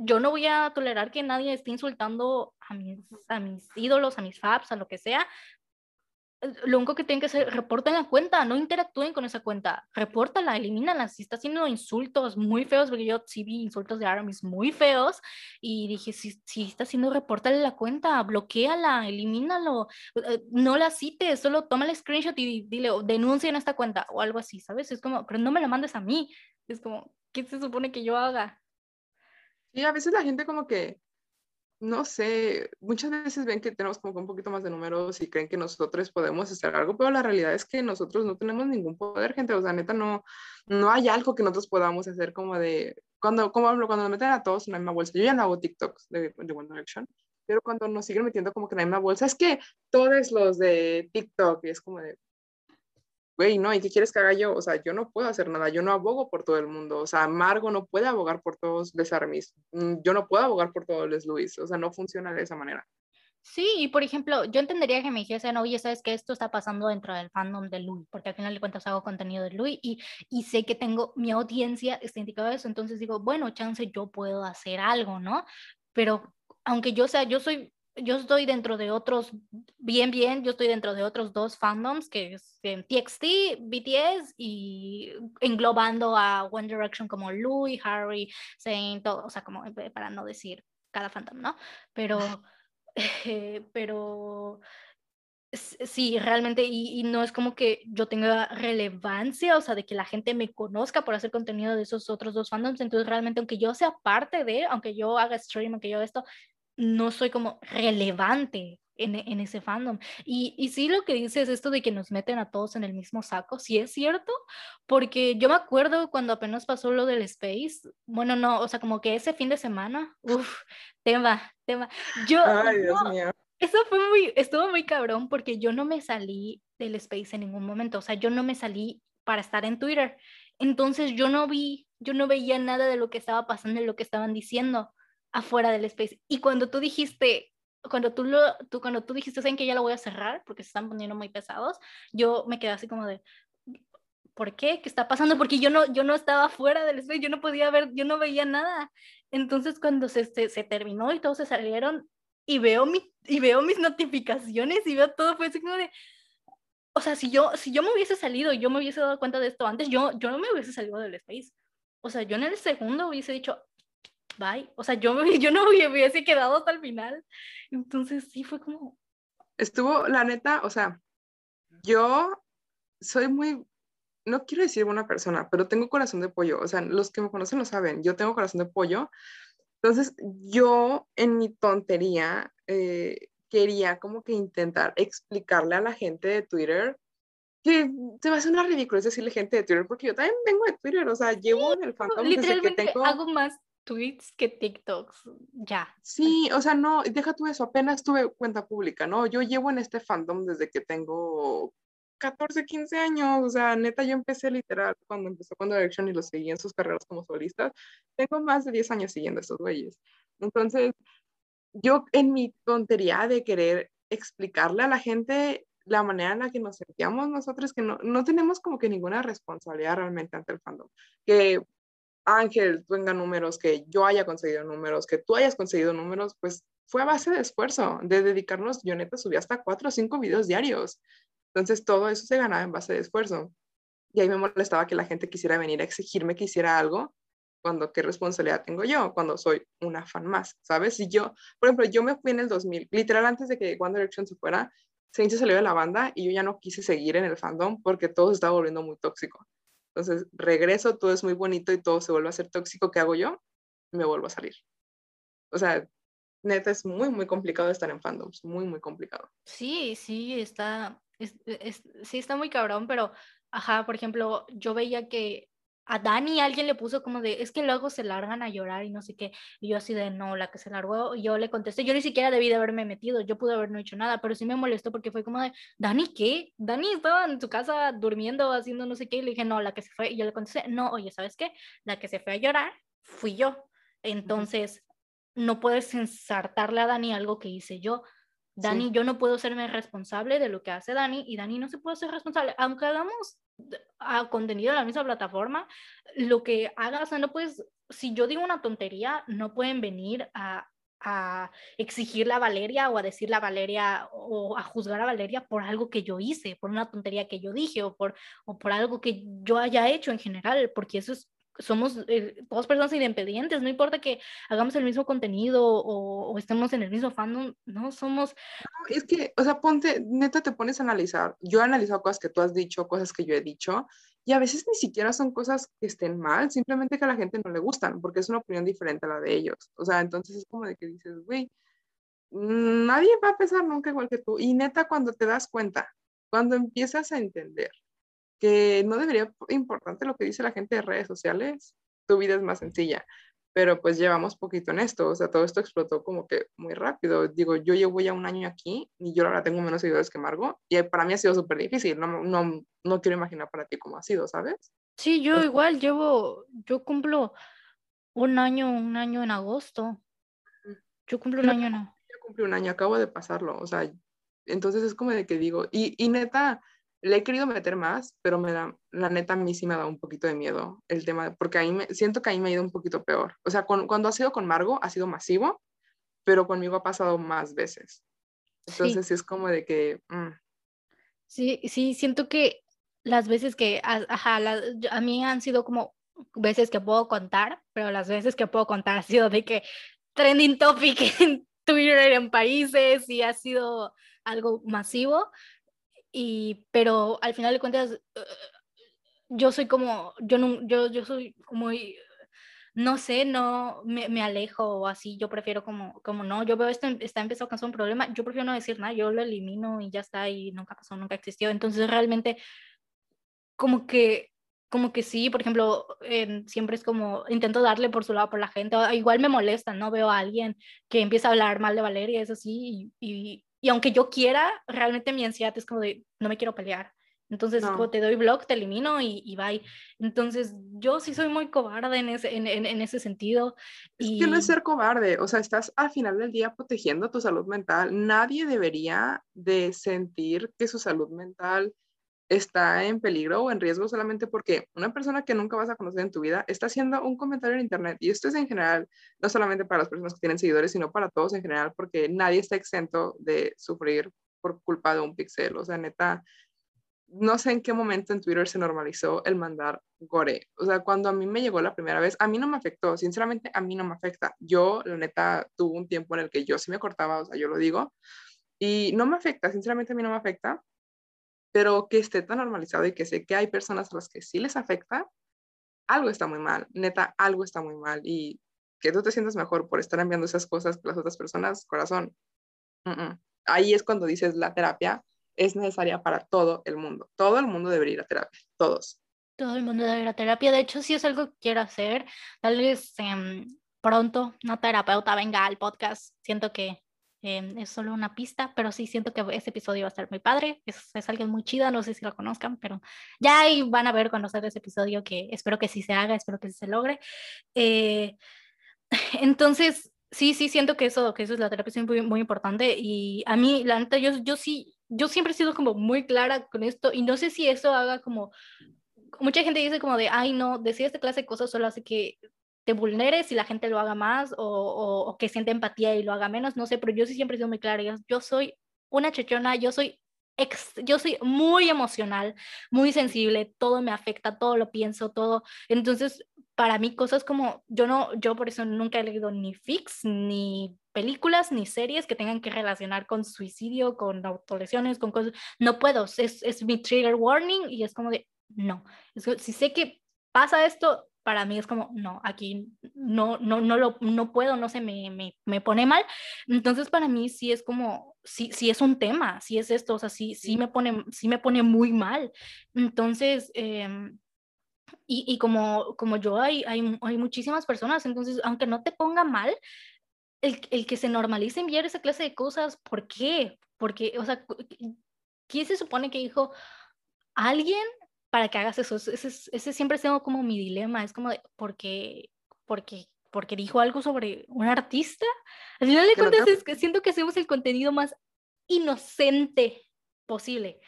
yo no voy a tolerar que nadie esté insultando a mis, a mis ídolos, a mis faps, a lo que sea, lo único que tienen que hacer, reporten la cuenta, no interactúen con esa cuenta, repórtala, elimínala, si está haciendo insultos muy feos, porque yo sí vi insultos de Aramis muy feos, y dije, si, si está haciendo, repórtale la cuenta, bloqueala, elimínalo, eh, no la cites, solo toma el screenshot y dile, denuncia en esta cuenta, o algo así, ¿sabes? Es como, pero no me la mandes a mí, es como, ¿qué se supone que yo haga? Sí, a veces la gente como que no sé, muchas veces ven que tenemos como un poquito más de números y creen que nosotros podemos hacer algo, pero la realidad es que nosotros no tenemos ningún poder, gente, o sea, neta, no, no hay algo que nosotros podamos hacer como de, cuando, como hablo, cuando nos meten a todos en la misma bolsa, yo ya no hago TikToks de, de One Direction, pero cuando nos siguen metiendo como que en la misma bolsa, es que todos los de TikTok, y es como de, güey, no, ¿y qué quieres que haga yo? O sea, yo no puedo hacer nada, yo no abogo por todo el mundo, o sea, Margo no puede abogar por todos los armies, mm, yo no puedo abogar por todos los Luis, o sea, no funciona de esa manera. Sí, y por ejemplo, yo entendería que me dijesen, oye, ¿sabes que Esto está pasando dentro del fandom de Louis, porque al final de cuentas hago contenido de Louis y, y sé que tengo, mi audiencia está indicada eso, entonces digo, bueno, chance yo puedo hacer algo, ¿no? Pero aunque yo sea, yo soy, yo estoy dentro de otros, bien, bien, yo estoy dentro de otros dos fandoms, que es TXT, BTS, y englobando a One Direction como Louis, Harry, Saint, todo, o sea, como para no decir cada fandom, ¿no? Pero... pero sí, realmente, y, no es como que yo tenga relevancia, o sea, de que la gente me conozca por hacer contenido de esos otros dos fandoms, entonces realmente, aunque yo sea parte de, aunque yo haga stream, aunque yo esto, no soy como relevante en, en, ese fandom. Y, y sí lo que dices, esto de que nos meten a todos en el mismo saco, sí es cierto, porque yo me acuerdo cuando apenas pasó lo del Space, bueno, no, o sea, como que ese fin de semana, uff, tema, tema. Yo, Ay, Dios mío. Eso fue muy, estuvo muy cabrón porque yo no me salí del Space en ningún momento, o sea, yo no me salí para estar en Twitter. Entonces yo no vi, yo no veía nada de lo que estaba pasando y lo que estaban diciendo afuera del Space. Y cuando tú dijiste, cuando tú lo, tú, cuando tú dijiste, ¿saben que ya lo voy a cerrar porque se están poniendo muy pesados? Yo me quedé así como de, ¿por qué? ¿Qué está pasando? Porque yo no, yo no estaba fuera del space, yo no podía ver, yo no veía nada. Entonces cuando se, se, se terminó y todos se salieron y veo, mi, y veo mis notificaciones y veo todo, fue así como de, o sea, si yo, si yo me hubiese salido y yo me hubiese dado cuenta de esto antes, yo, yo no me hubiese salido del space. O sea, yo en el segundo hubiese dicho, bye. O sea, yo, yo no hubiese quedado hasta el final. Entonces sí fue como... Estuvo, la neta, o sea, yo soy muy, no quiero decir buena persona, pero tengo corazón de pollo. O sea, los que me conocen lo saben, yo tengo corazón de pollo. Entonces, yo en mi tontería eh, quería como que intentar explicarle a la gente de Twitter que se va a hacer una ridícula decirle gente de Twitter, porque yo también vengo de Twitter, o sea, llevo en el fandom desde que tengo... hago más tweets que TikToks, ya. Sí, o sea, no, deja tú eso, apenas tuve cuenta pública, ¿no? Yo llevo en este fandom desde que tengo 14, 15 años, o sea, neta, yo empecé literal cuando empezó con Direction y lo seguí en sus carreras como solistas. Tengo más de 10 años siguiendo a estos güeyes. Entonces, yo en mi tontería de querer explicarle a la gente la manera en la que nos sentíamos nosotros, que no, no tenemos como que ninguna responsabilidad realmente ante el fandom. Que Ángel tenga números, que yo haya conseguido números, que tú hayas conseguido números, pues fue a base de esfuerzo, de dedicarnos, yo neta subí hasta cuatro o cinco videos diarios. Entonces todo eso se ganaba en base de esfuerzo. Y ahí me molestaba que la gente quisiera venir a exigirme que hiciera algo, cuando qué responsabilidad tengo yo, cuando soy una fan más, ¿sabes? Y yo, por ejemplo, yo me fui en el 2000, literal antes de que One Direction se fuera, se salió de la banda y yo ya no quise seguir en el fandom porque todo se estaba volviendo muy tóxico. Entonces regreso, todo es muy bonito y todo se vuelve a ser tóxico. ¿Qué hago yo? Me vuelvo a salir. O sea, neta es muy, muy complicado estar en fandoms, muy, muy complicado. Sí, sí, está, sí está muy cabrón, pero, ajá, por ejemplo, yo veía que a Dani alguien le puso como de, es que luego se largan a llorar y no sé qué. Y yo así de, no, la que se largó, yo le contesté, yo ni siquiera debí de haberme metido, yo pude haber no hecho nada, pero sí me molestó porque fue como de, Dani, ¿qué? Dani estaba en su casa durmiendo, haciendo no sé qué, y le dije, no, la que se fue, y yo le contesté, no, oye, ¿sabes qué? La que se fue a llorar fui yo. Entonces, no puedes ensartarle a Dani algo que hice yo. Dani, yo no puedo serme responsable de lo que hace Dani y Dani no se puede ser responsable, aunque hagamos a contenido en la misma plataforma, lo que hagas, o sea, no puedes, si yo digo una tontería, no pueden venir a, a exigirle a Valeria o a decirle a Valeria o a juzgar a Valeria por algo que yo hice, por una tontería que yo dije o por, o por algo que yo haya hecho en general, porque eso es somos eh, personas independientes, no importa que hagamos el mismo contenido o, estemos en el mismo fandom, no somos... es que, o sea, ponte, neta te pones a analizar. Yo he analizado cosas que tú has dicho, cosas que yo he dicho, y a veces ni siquiera son cosas que estén mal, simplemente que a la gente no le gustan, porque es una opinión diferente a la de ellos. O sea, entonces es como de que dices, güey, nadie va a pensar nunca igual que tú. Y neta, cuando te das cuenta, cuando empiezas a entender que no debería importante lo que dice la gente de redes sociales, tu vida es más sencilla. Pero pues llevamos poquito en esto, o sea, todo esto explotó como que muy rápido. Digo, yo llevo ya un año aquí y yo ahora tengo menos seguidores que Margo y para mí ha sido súper difícil, no, no, no quiero imaginar para ti cómo ha sido, ¿sabes? Sí, yo igual llevo, yo cumplo un año, un año en agosto. Yo cumplo un año, ¿no? cumplí un año, acabo de pasarlo, o sea, entonces es como de que digo, y, y neta, le he querido meter más, pero me da, la neta a mí sí me da un poquito de miedo el tema, porque ahí me, siento que ahí me ha ido un poquito peor. O sea, cuando ha sido con Margo ha sido masivo, pero conmigo ha pasado más veces. Entonces sí, es como de que... Mm. Sí, sí, siento que las veces que, ajá, a mí han sido como veces que puedo contar, pero las veces que puedo contar ha sido de que trending topic en Twitter en países y ha sido algo masivo. Y, pero al final de cuentas, eh, yo soy como, yo, no, yo, yo soy muy, no sé, no me, me, alejo o así, yo prefiero como, como no, yo veo esto está empezando a causar un problema, yo prefiero no decir nada, yo lo elimino y ya está y nunca pasó, nunca existió. Entonces realmente como que como que sí, por ejemplo, siempre es como intento darle por su lado por la gente, igual me molesta, ¿no? Veo a alguien que empieza a hablar mal de Valeria, es así, y, y, aunque yo quiera, realmente mi ansiedad es como de, no me quiero pelear. Entonces, como te doy blog, te elimino y, y bye. Entonces, yo sí soy muy cobarde en ese, en, en, en ese sentido. Es que no es ser cobarde, o sea, estás al final del día protegiendo tu salud mental. Nadie debería de sentir que su salud mental está en peligro o en riesgo solamente porque una persona que nunca vas a conocer en tu vida está haciendo un comentario en internet. Y esto es en general, no solamente para las personas que tienen seguidores, sino para todos en general, porque nadie está exento de sufrir por culpa de un pixel. O sea, neta, no sé en qué momento en Twitter se normalizó el mandar gore. O sea, cuando a mí me llegó la primera vez, a mí no me afectó. Sinceramente, a mí no me afecta. Yo, la neta, tuve un tiempo en el que yo sí me cortaba, o sea, yo lo digo. Y no me afecta, sinceramente a mí no me afecta pero que esté tan normalizado y que sé que hay personas a las que sí les afecta, algo está muy mal, neta, algo está muy mal y que tú te sientas mejor por estar enviando esas cosas que las otras personas, corazón. Ahí es cuando dices la terapia es necesaria para todo el mundo. Todo el mundo debería ir a terapia, todos. Todo el mundo debe ir a terapia. De hecho, si es algo que quiero hacer, tal vez em, pronto una terapeuta venga al podcast. Siento que Em, es solo una pista, pero sí siento que ese episodio va a estar muy padre. Es, es alguien muy chida, no sé si lo conozcan, pero ya ahí van a ver cuando salga ese episodio que espero que sí se haga, espero que sí se logre. Eh, entonces, sí, sí siento que eso, que eso es la terapia es muy, muy importante y a mí, la neta, yo, yo sí, yo siempre he sido como muy clara con esto y no sé si eso haga como mucha gente dice como de, ay, no, decir esta clase de cosas solo hace que te vulneres y la gente lo haga más o, que siente empatía y lo haga menos, no sé, pero yo sí siempre he sido muy clara, yo, soy una chechona, yo soy yo soy muy emocional, muy sensible, todo me afecta, todo lo pienso, todo. Entonces, para mí cosas como yo no yo por eso nunca he leído ni fix ni películas ni series que tengan que relacionar con suicidio, con autolesiones, con cosas, no puedo, es, es mi trigger warning y es como de no. Es si sé que pasa esto, para mí es como, no, aquí no, no, no, lo, no puedo, no se me, me, me, pone mal. Entonces, para mí sí es como, sí, sí es un tema, sí es esto, o sea, sí, sí, me, pone, sí me pone muy mal. Entonces, eh, y, y, como, como yo, hay, hay, hay, muchísimas personas, entonces, aunque no te ponga mal, el, el que se normalice enviar esa clase de cosas, ¿por qué? Porque, o sea, ¿quién se supone que dijo? Alguien para que hagas eso. Ese, ese siempre tengo como mi dilema, es como de, porque, porque, porque dijo algo sobre un artista. Al final de cuentas es que siento que hacemos el contenido más inocente posible.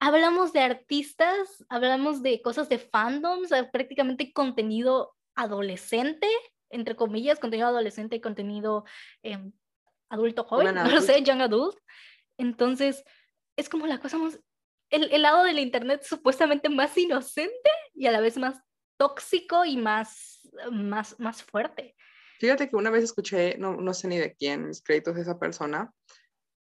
Hablamos de artistas, hablamos de cosas de fandoms, prácticamente contenido adolescente, entre comillas, contenido adolescente y contenido em, adulto joven, no sé, young adult. Entonces, es como la cosa más el, lado del Internet supuestamente más inocente y a la vez más tóxico y más, más, más fuerte. Fíjate que una vez escuché, no, no sé ni de quién, mis créditos de esa persona,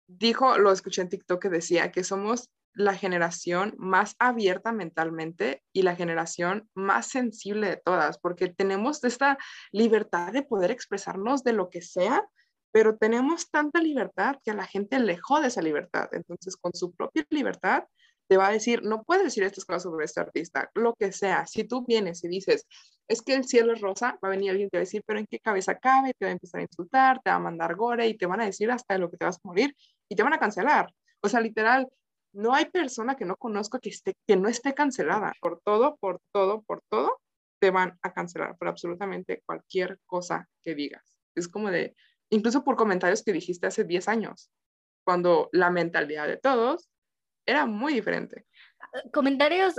dijo, lo escuché en TikTok que decía que somos la generación más abierta mentalmente y la generación más sensible de todas, porque tenemos esta libertad de poder expresarnos de lo que sea, pero tenemos tanta libertad que a la gente le jode esa libertad. Entonces, con su propia libertad, te va a decir, no puedes decir estas cosas sobre este artista, lo que sea. Si tú vienes y dices, es que el cielo es rosa, va a venir alguien te va a decir, pero ¿en qué cabeza cabe? Te va a empezar a insultar, te va a mandar gore y te van a decir hasta de lo que te vas a morir y te van a cancelar. O sea, literal, no hay persona que no conozca que, esté, que no esté cancelada. Por todo, por todo, por todo, te van a cancelar por absolutamente cualquier cosa que digas. Es como de, incluso por comentarios que dijiste hace 10 años, cuando la mentalidad de todos era muy diferente. Comentarios,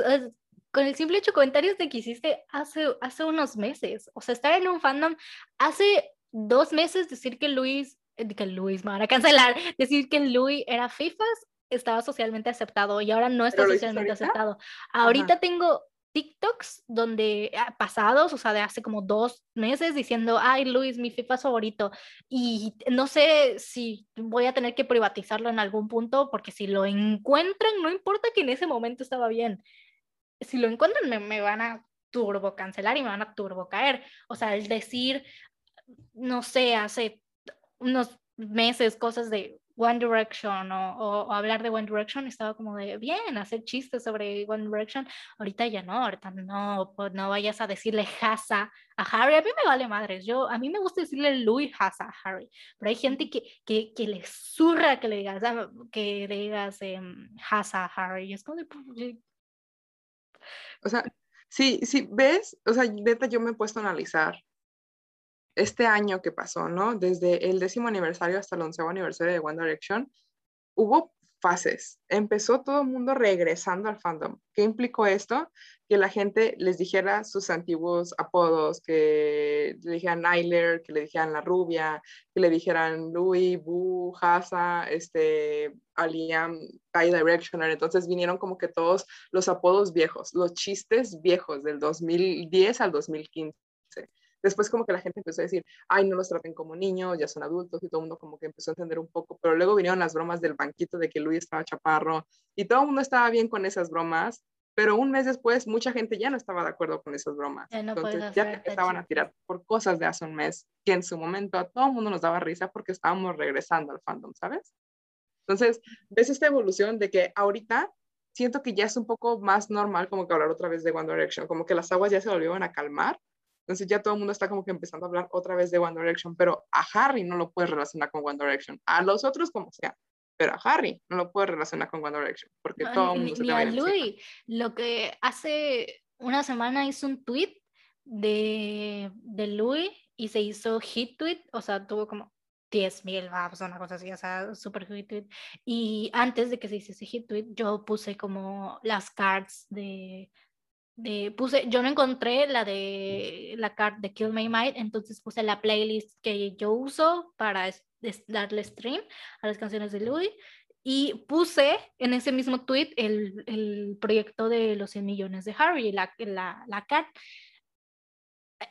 con el simple hecho comentarios de que hiciste hace, hace unos meses, o sea, estar en un fandom hace dos meses decir que Luis, eh, que Luis me van a cancelar, decir que Luis era FIFAs estaba socialmente aceptado y ahora no está socialmente aceptado. Ahorita tengo TikToks donde ah, pasados, o sea, de hace como dos meses diciendo, ay Luis, mi FIFA favorito. Y no sé si voy a tener que privatizarlo en algún punto, porque si lo encuentran, no importa que en ese momento estaba bien. Si lo encuentran, me, me van a turbo cancelar y me van a turbo caer. O sea, el decir, no sé, hace unos meses cosas de One Direction o, hablar de One Direction estaba como de bien, hacer chistes sobre One Direction. Ahorita ya no, ahorita no, pues no vayas a decirle Hasa a Harry. A mí me vale madres. Yo, a mí me gusta decirle Louis Hasa a Harry, pero hay gente que, que, que le zurra que le digas, ah, que le digas eh, Hasa a Harry. Y es como de. Pues, o sea, sí, sí, ves, o sea, neta, yo me he puesto a analizar este año que pasó, ¿no? Desde el décimo aniversario hasta el onceavo aniversario de One Direction, hubo fases. Empezó todo el mundo regresando al fandom. ¿Qué implicó esto? Que la gente les dijera sus antiguos apodos, que le dijeran Nyler, que le dijeran La Rubia, que le dijeran Louis, Boo, Hasa, este, Aliam, Kai Directioner. Entonces vinieron como que todos los apodos viejos, los chistes viejos del 2010 al 2015. Después como que la gente empezó a decir, ay, no los traten como niños, ya son adultos y todo el mundo como que empezó a entender un poco, pero luego vinieron las bromas del banquito de que Luis estaba chaparro y todo el mundo estaba bien con esas bromas, pero un mes después mucha gente ya no estaba de acuerdo con esas bromas. Entonces ya te empezaban a tirar por cosas de hace un mes que en su momento a todo el mundo nos daba risa porque estábamos regresando al fandom, ¿sabes? Entonces, ves esta evolución de que ahorita siento que ya es un poco más normal como que hablar otra vez de One Direction, como que las aguas ya se volvieron a calmar entonces ya todo el mundo está como que empezando a hablar otra vez de One Direction, pero a Harry no lo puedes relacionar con One Direction, a los otros como sea, pero a Harry no lo puedes relacionar con One Direction, porque todo el mundo se te a Louis, lo que hace una semana hizo un tweet de, de Louis y se hizo hit tweet, o sea, tuvo como 10 mil o una cosa así, o sea, super hit tweet. Y antes de que se hiciese hit tweet, yo puse como las cards de, puse, yo no encontré la de la carta de Kill My Mind, entonces puse la playlist que yo uso para darle stream a las canciones de Louis y puse en ese mismo tweet el, el proyecto de los 100 millones de Harry, la, la, la cat.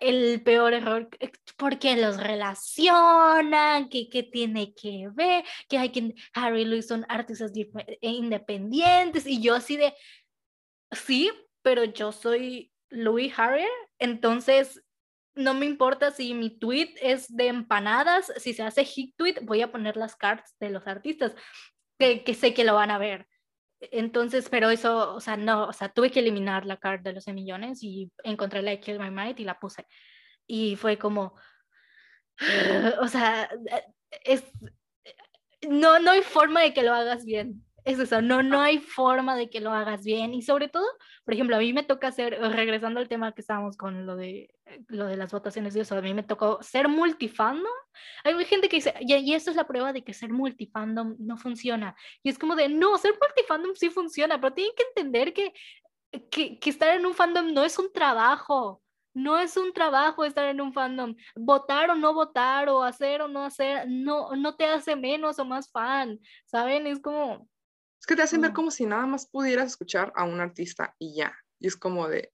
El peor error, porque los relacionan, que, que tiene que ver, que hay que Harry y Louis son artistas independientes, y yo así de, sí, pero yo soy Louis Harrier, entonces no me importa si mi tweet es de empanadas, si se hace hit tweet, voy a poner las cards de los artistas, que, que sé que lo van a ver. Entonces, pero eso, o sea, no, o sea, tuve que eliminar la card de los millones y encontré la de Kill My Mind y la puse. Y fue como, o sea, es, no, no hay forma de que lo hagas bien es eso, no, no hay forma de que lo hagas bien y sobre todo, por ejemplo, a mí me toca hacer, regresando al tema que estábamos con lo de, lo de las votaciones y eso, a mí me tocó ser multifandom. Hay gente que dice, y, y esto es la prueba de que ser multifandom no funciona. Y es como de, no, ser multifandom sí funciona, pero tienen que entender que, que, que estar en un fandom no es un trabajo. No es un trabajo estar en un fandom. Votar o no votar, o hacer o no hacer, no, no te hace menos o más fan, ¿saben? Es como, es que te hacen ver como si nada más pudieras escuchar a un artista y ya. Y es como de,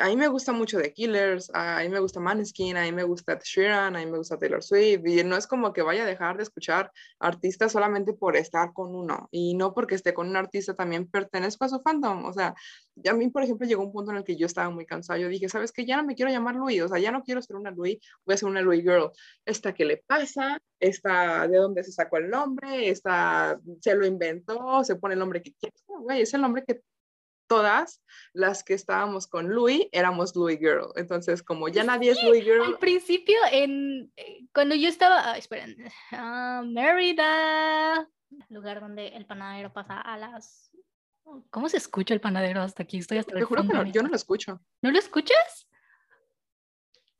a mí me gusta mucho The Killers, a mí me gusta Maneskin, a mí me gusta Sheeran, a mí me gusta Taylor Swift, y no es como que vaya a dejar de escuchar artistas solamente por estar con uno, y no porque esté con un artista también pertenezco a su fandom, o sea, a mí, por ejemplo, llegó un punto en el que yo estaba muy cansado, yo dije, ¿sabes qué? Ya no me quiero llamar Louis, o sea, ya no quiero ser una Louis, voy a ser una Louis Girl, esta que le pasa, esta de dónde se sacó el nombre, esta se lo inventó, se pone el nombre que quiere, güey, es el nombre que todas las que estábamos con Louis éramos Louis Girl. Entonces, como ya nadie es Louis Girl. Al principio, en, eh, cuando yo estaba, esperen, uh, Mérida, lugar donde el panadero pasa a las... ¿Cómo se escucha el panadero hasta aquí? Estoy hasta Te juro que yo no lo escucho. ¿No lo escuchas?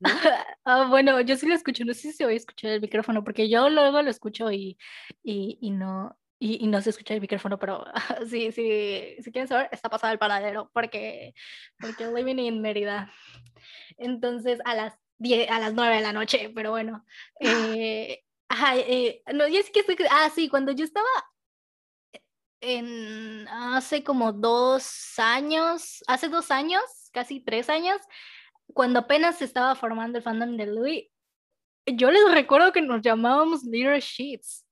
ah, bueno, yo sí lo escucho, no sé si se oye escuchar el micrófono, porque yo luego lo escucho y, y, y no, y, no se escucha el micrófono, pero sí, sí, si quieren saber, está pasado el paradero, porque, porque living in Mérida. Entonces, a las 10, a las 9 de la noche, pero bueno. Eh, ajá, eh, no, y es que estoy, ah, sí, cuando yo estaba en hace como dos años, hace dos años, casi tres años, cuando apenas se estaba formando el fandom de Louis, yo les recuerdo que nos llamábamos Sheets.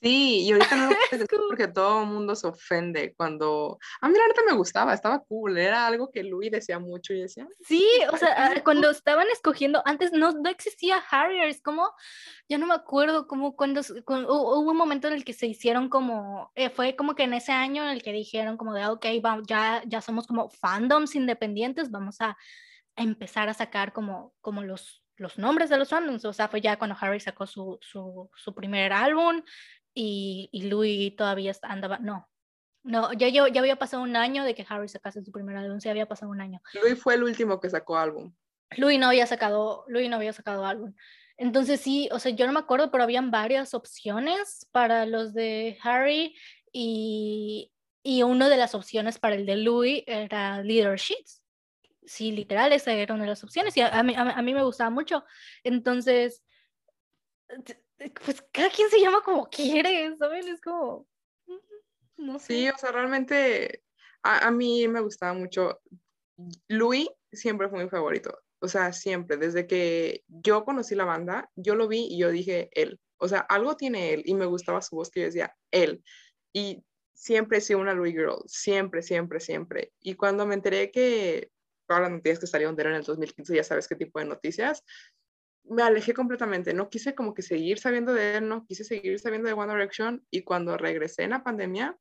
Sí, y ahorita no lo puedes decir porque todo el mundo se ofende cuando... A mí la neta me gustaba, estaba cool, era algo que Louis decía mucho y decía... Sí, o sea, ah, cuando estaban escogiendo, antes no, no existía Harriers, como, ya no me acuerdo, como cuando, hubo un momento en el que se hicieron como, eh, fue como que en ese año en el que dijeron como de, ok, vamos, ya, ya somos como fandoms independientes, vamos a, empezar a sacar como, como los, los nombres de los fandoms, o sea, fue ya cuando Harry sacó su, su, su primer álbum, y, y Louis todavía andaba, no, no, ya, ya había pasado un año de que Harry sacase su primer álbum, sí había pasado un año. Louis fue el último que sacó álbum. Louis no había sacado, Louis no había sacado álbum. Entonces sí, o sea, yo no me acuerdo, pero habían varias opciones para los de Harry y, y una de las opciones para el de Louis era Leader Sheets. Sí, literal, esa era una de las opciones y a, mí, a mí me gustaba mucho. Entonces, pues cada quien se llama como quiere, ¿saben? Es como, mm, no sé. Sí, o sea, realmente a, mí me gustaba mucho. Louis siempre fue mi favorito, o sea, siempre, desde que yo conocí la banda, yo lo vi y yo dije, él, o sea, algo tiene él y me gustaba su voz que yo decía, él. Y siempre he sido una Louis Girl, siempre, siempre, siempre. Y cuando me enteré que todas las noticias que salieron en el 2015, ya sabes qué tipo de noticias, me alejé completamente, no quise como que seguir sabiendo de él, no quise seguir sabiendo de One Direction y cuando regresé en la pandemia,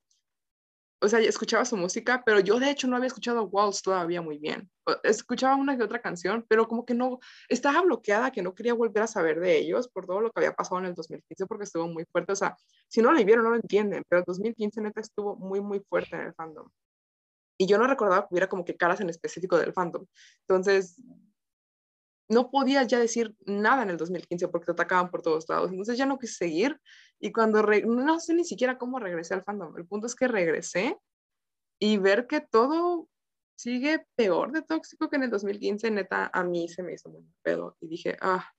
o sea, escuchaba su música, pero yo de hecho no había escuchado Walls todavía muy bien. Escuchaba una que otra canción, pero como que no, estaba bloqueada, que no quería volver a saber de ellos por todo lo que había pasado en el 2015, porque estuvo muy fuerte. O sea, si no lo vieron, no lo entienden, pero el 2015 neta estuvo muy, muy fuerte en el fandom. Y yo no recordaba que hubiera como que caras en específico del fandom. Entonces, no podías ya decir nada en el 2015 porque te atacaban por todos lados. Entonces ya no quise seguir y cuando, no sé ni siquiera cómo regresé al fandom. El punto es que regresé y ver que todo sigue peor de tóxico que en el 2015, neta, a mí se me hizo muy pedo y dije, ah,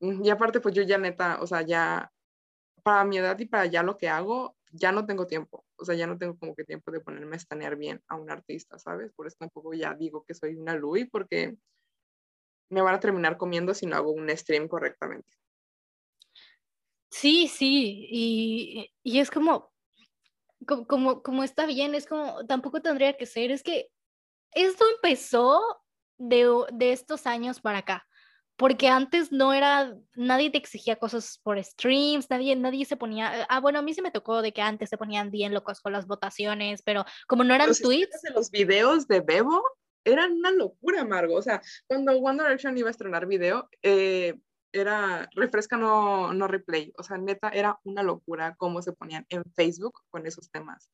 mm", y aparte pues yo ya neta, o sea, ya para mi edad y para ya lo que hago, ya no tengo tiempo, o sea, ya no tengo como que tiempo de ponerme a estanear bien a un artista, ¿sabes? Por eso tampoco ya digo que soy una Louis, porque me van a terminar comiendo si no hago un stream correctamente. Sí, sí, y, y es como, como, como, está bien, es como, tampoco tendría que ser, es que esto empezó de, de estos años para acá porque antes no era, nadie te exigía cosas por streams, nadie, nadie se ponía, ah, bueno, a mí se me tocó de que antes se ponían bien locos con las votaciones, pero como no eran tweets. los videos de Bebo, era una locura, Margo. O sea, cuando One Direction iba a estrenar video, eh, era refresca, no, no replay. O sea, neta, era una locura cómo se ponían en Facebook con esos temas.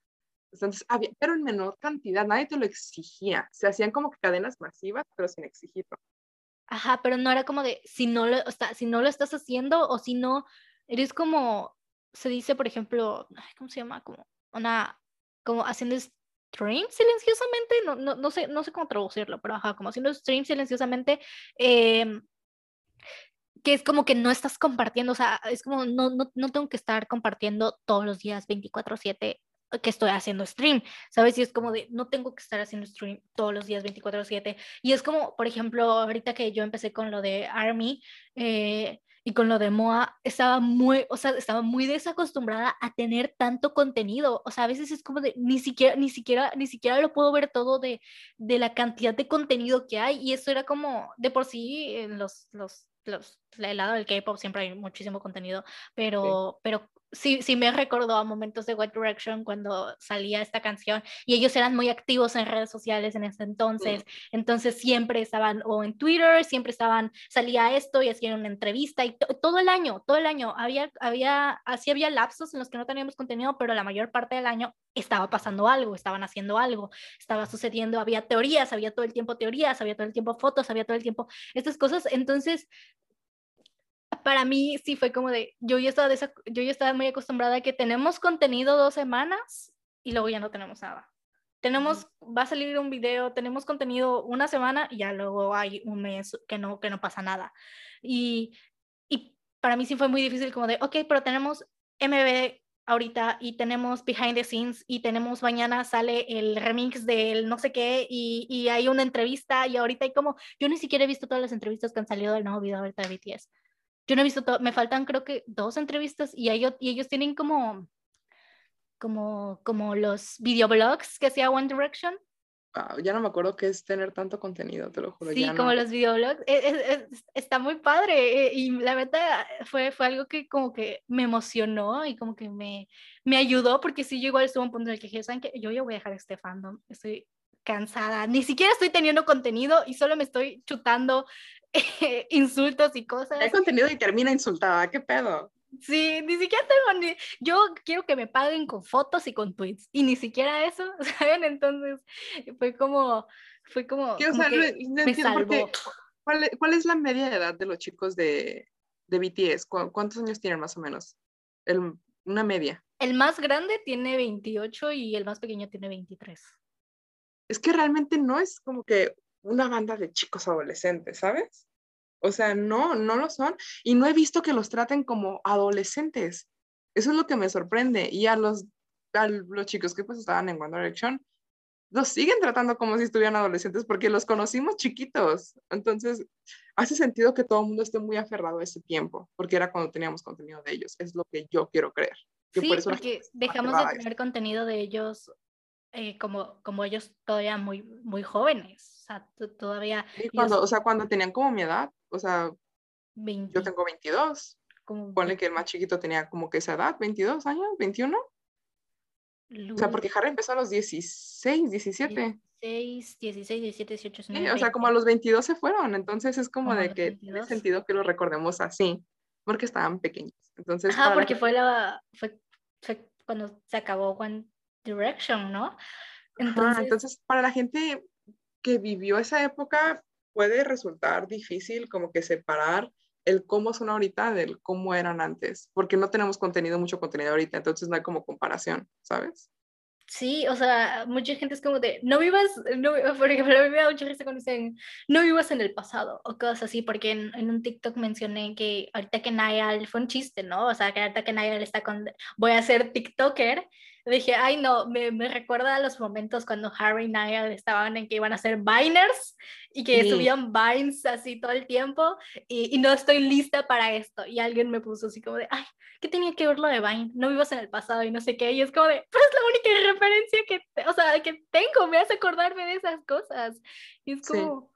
Entonces, había, pero en menor cantidad, nadie te lo exigía. Se hacían como que cadenas masivas, pero sin exigirlo. Ajá, pero no era como de, si no lo, o sea, si no lo estás haciendo o si no, eres como, se dice, por ejemplo, ¿cómo se llama? Como una, como haciendo stream silenciosamente, no, no, no, sé, no sé cómo traducirlo, pero ajá, como haciendo stream silenciosamente, em, que es como que no estás compartiendo, o sea, es como no, no, no tengo que estar compartiendo todos los días 24/7 que estoy haciendo stream, ¿sabes? Y es como de, no tengo que estar haciendo stream todos los días 24/7. Y es como, por ejemplo, ahorita que yo empecé con lo de Army, eh, y con lo de Moa estaba muy, o sea, estaba muy desacostumbrada a tener tanto contenido. O sea, a veces es como de ni siquiera, ni siquiera, ni siquiera lo puedo ver todo de, de la cantidad de contenido que hay. Y eso era como, de por sí, en los, los, los, el lado del K-pop siempre hay muchísimo contenido, pero, pero sí, sí me recordó a momentos de What Direction cuando salía esta canción y ellos eran muy activos en redes sociales en ese entonces, entonces siempre estaban o en Twitter, siempre estaban, salía esto y hacían una entrevista y todo el año, todo el año, había, había, así había lapsos en los que no teníamos contenido, pero la mayor parte del año estaba pasando algo, estaban haciendo algo, estaba sucediendo, había teorías, había todo el tiempo teorías, había todo el tiempo fotos, había todo el tiempo estas cosas, entonces para mí sí fue como de, yo ya estaba, yo ya estaba muy acostumbrada a que tenemos contenido dos semanas y luego ya no tenemos nada. Tenemos, va a salir un video, tenemos contenido una semana y ya luego hay un mes que no, que no pasa nada. Y, y para mí sí fue muy difícil como de, ok, pero tenemos MB ahorita y tenemos behind the scenes y tenemos mañana sale el remix del no sé qué y, y, hay una entrevista y ahorita hay como, yo ni siquiera he visto todas las entrevistas que han salido del nuevo video ahorita de BTS. Yo no he visto todo, me faltan creo que dos entrevistas y ellos, y ellos tienen como, como, como los videoblogs que hacía One Direction. ya no me acuerdo qué es tener tanto contenido, te lo juro. Sí, como los videoblogs. E, está muy padre y la verdad fue, fue algo que como que me emocionó y como que me, me ayudó porque sí, yo igual estuve en un punto en el que dije, ¿saben qué? Yo ya voy a dejar este fandom, estoy cansada, ni siquiera estoy teniendo contenido y solo me estoy chutando insultos y cosas. Hay contenido y termina insultada, ¿qué pedo? Sí, ni siquiera tengo ni... Yo quiero que me paguen con fotos y con tweets, y ni siquiera eso, ¿saben? Entonces, fue como... Fue como... me salvó. ¿cuál, es, la media de edad de los chicos de, de BTS? ¿Cuántos años tienen más o menos? El, una media. El más grande tiene 28 y el más pequeño tiene 23. Es que realmente no es como que una banda de chicos adolescentes, ¿sabes? O sea, no, no lo son. Y no he visto que los traten como adolescentes. Eso es lo que me sorprende. Y a los, a los chicos que pues estaban en One Direction, los siguen tratando como si estuvieran adolescentes porque los conocimos chiquitos. Entonces, hace sentido que todo el mundo esté muy aferrado a ese tiempo, porque era cuando teníamos contenido de ellos. Es lo que yo quiero creer. sí, porque dejamos de tener contenido de ellos eh, como, como ellos todavía muy, muy jóvenes, o sea, todavía... cuando, o sea, cuando tenían como mi edad, o sea, yo tengo 22, como Ponle que el más chiquito tenía como que esa edad, 22 años, 21. O sea, porque Harry empezó a los 16, 17. 16, 16, 17, 18, 19. Sí, o sea, como a los 22 se fueron, entonces es como, de que tiene sentido que lo recordemos así, porque estaban pequeños. Entonces, Ajá, porque fue la fue, fue, cuando se acabó cuando direction, ¿no? Entonces, entonces, para la gente que vivió esa época, puede resultar difícil como que separar el cómo son ahorita del cómo eran antes, porque no tenemos contenido, mucho contenido ahorita, entonces no hay como comparación, ¿sabes? Sí, o sea, mucha gente es como de, no vivas, no, por ejemplo, a mí me da mucha risa cuando dicen, no vivas en el pasado, o cosas así, porque en, en, un TikTok mencioné que ahorita que Niall, fue un chiste, ¿no? O sea, que ahorita que Niall está con, voy a ser TikToker, dije, ay no, me, me, recuerda a los momentos cuando Harry y Niall estaban en que iban a ser Viners y que subían Vines así todo el tiempo y, y, no estoy lista para esto. Y alguien me puso así como de, ay, ¿qué tenía que ver lo de Vine? No vivas en el pasado y no sé qué. Y es como de, pues es la única referencia que, o sea, que tengo, me hace acordarme de esas cosas. Y es como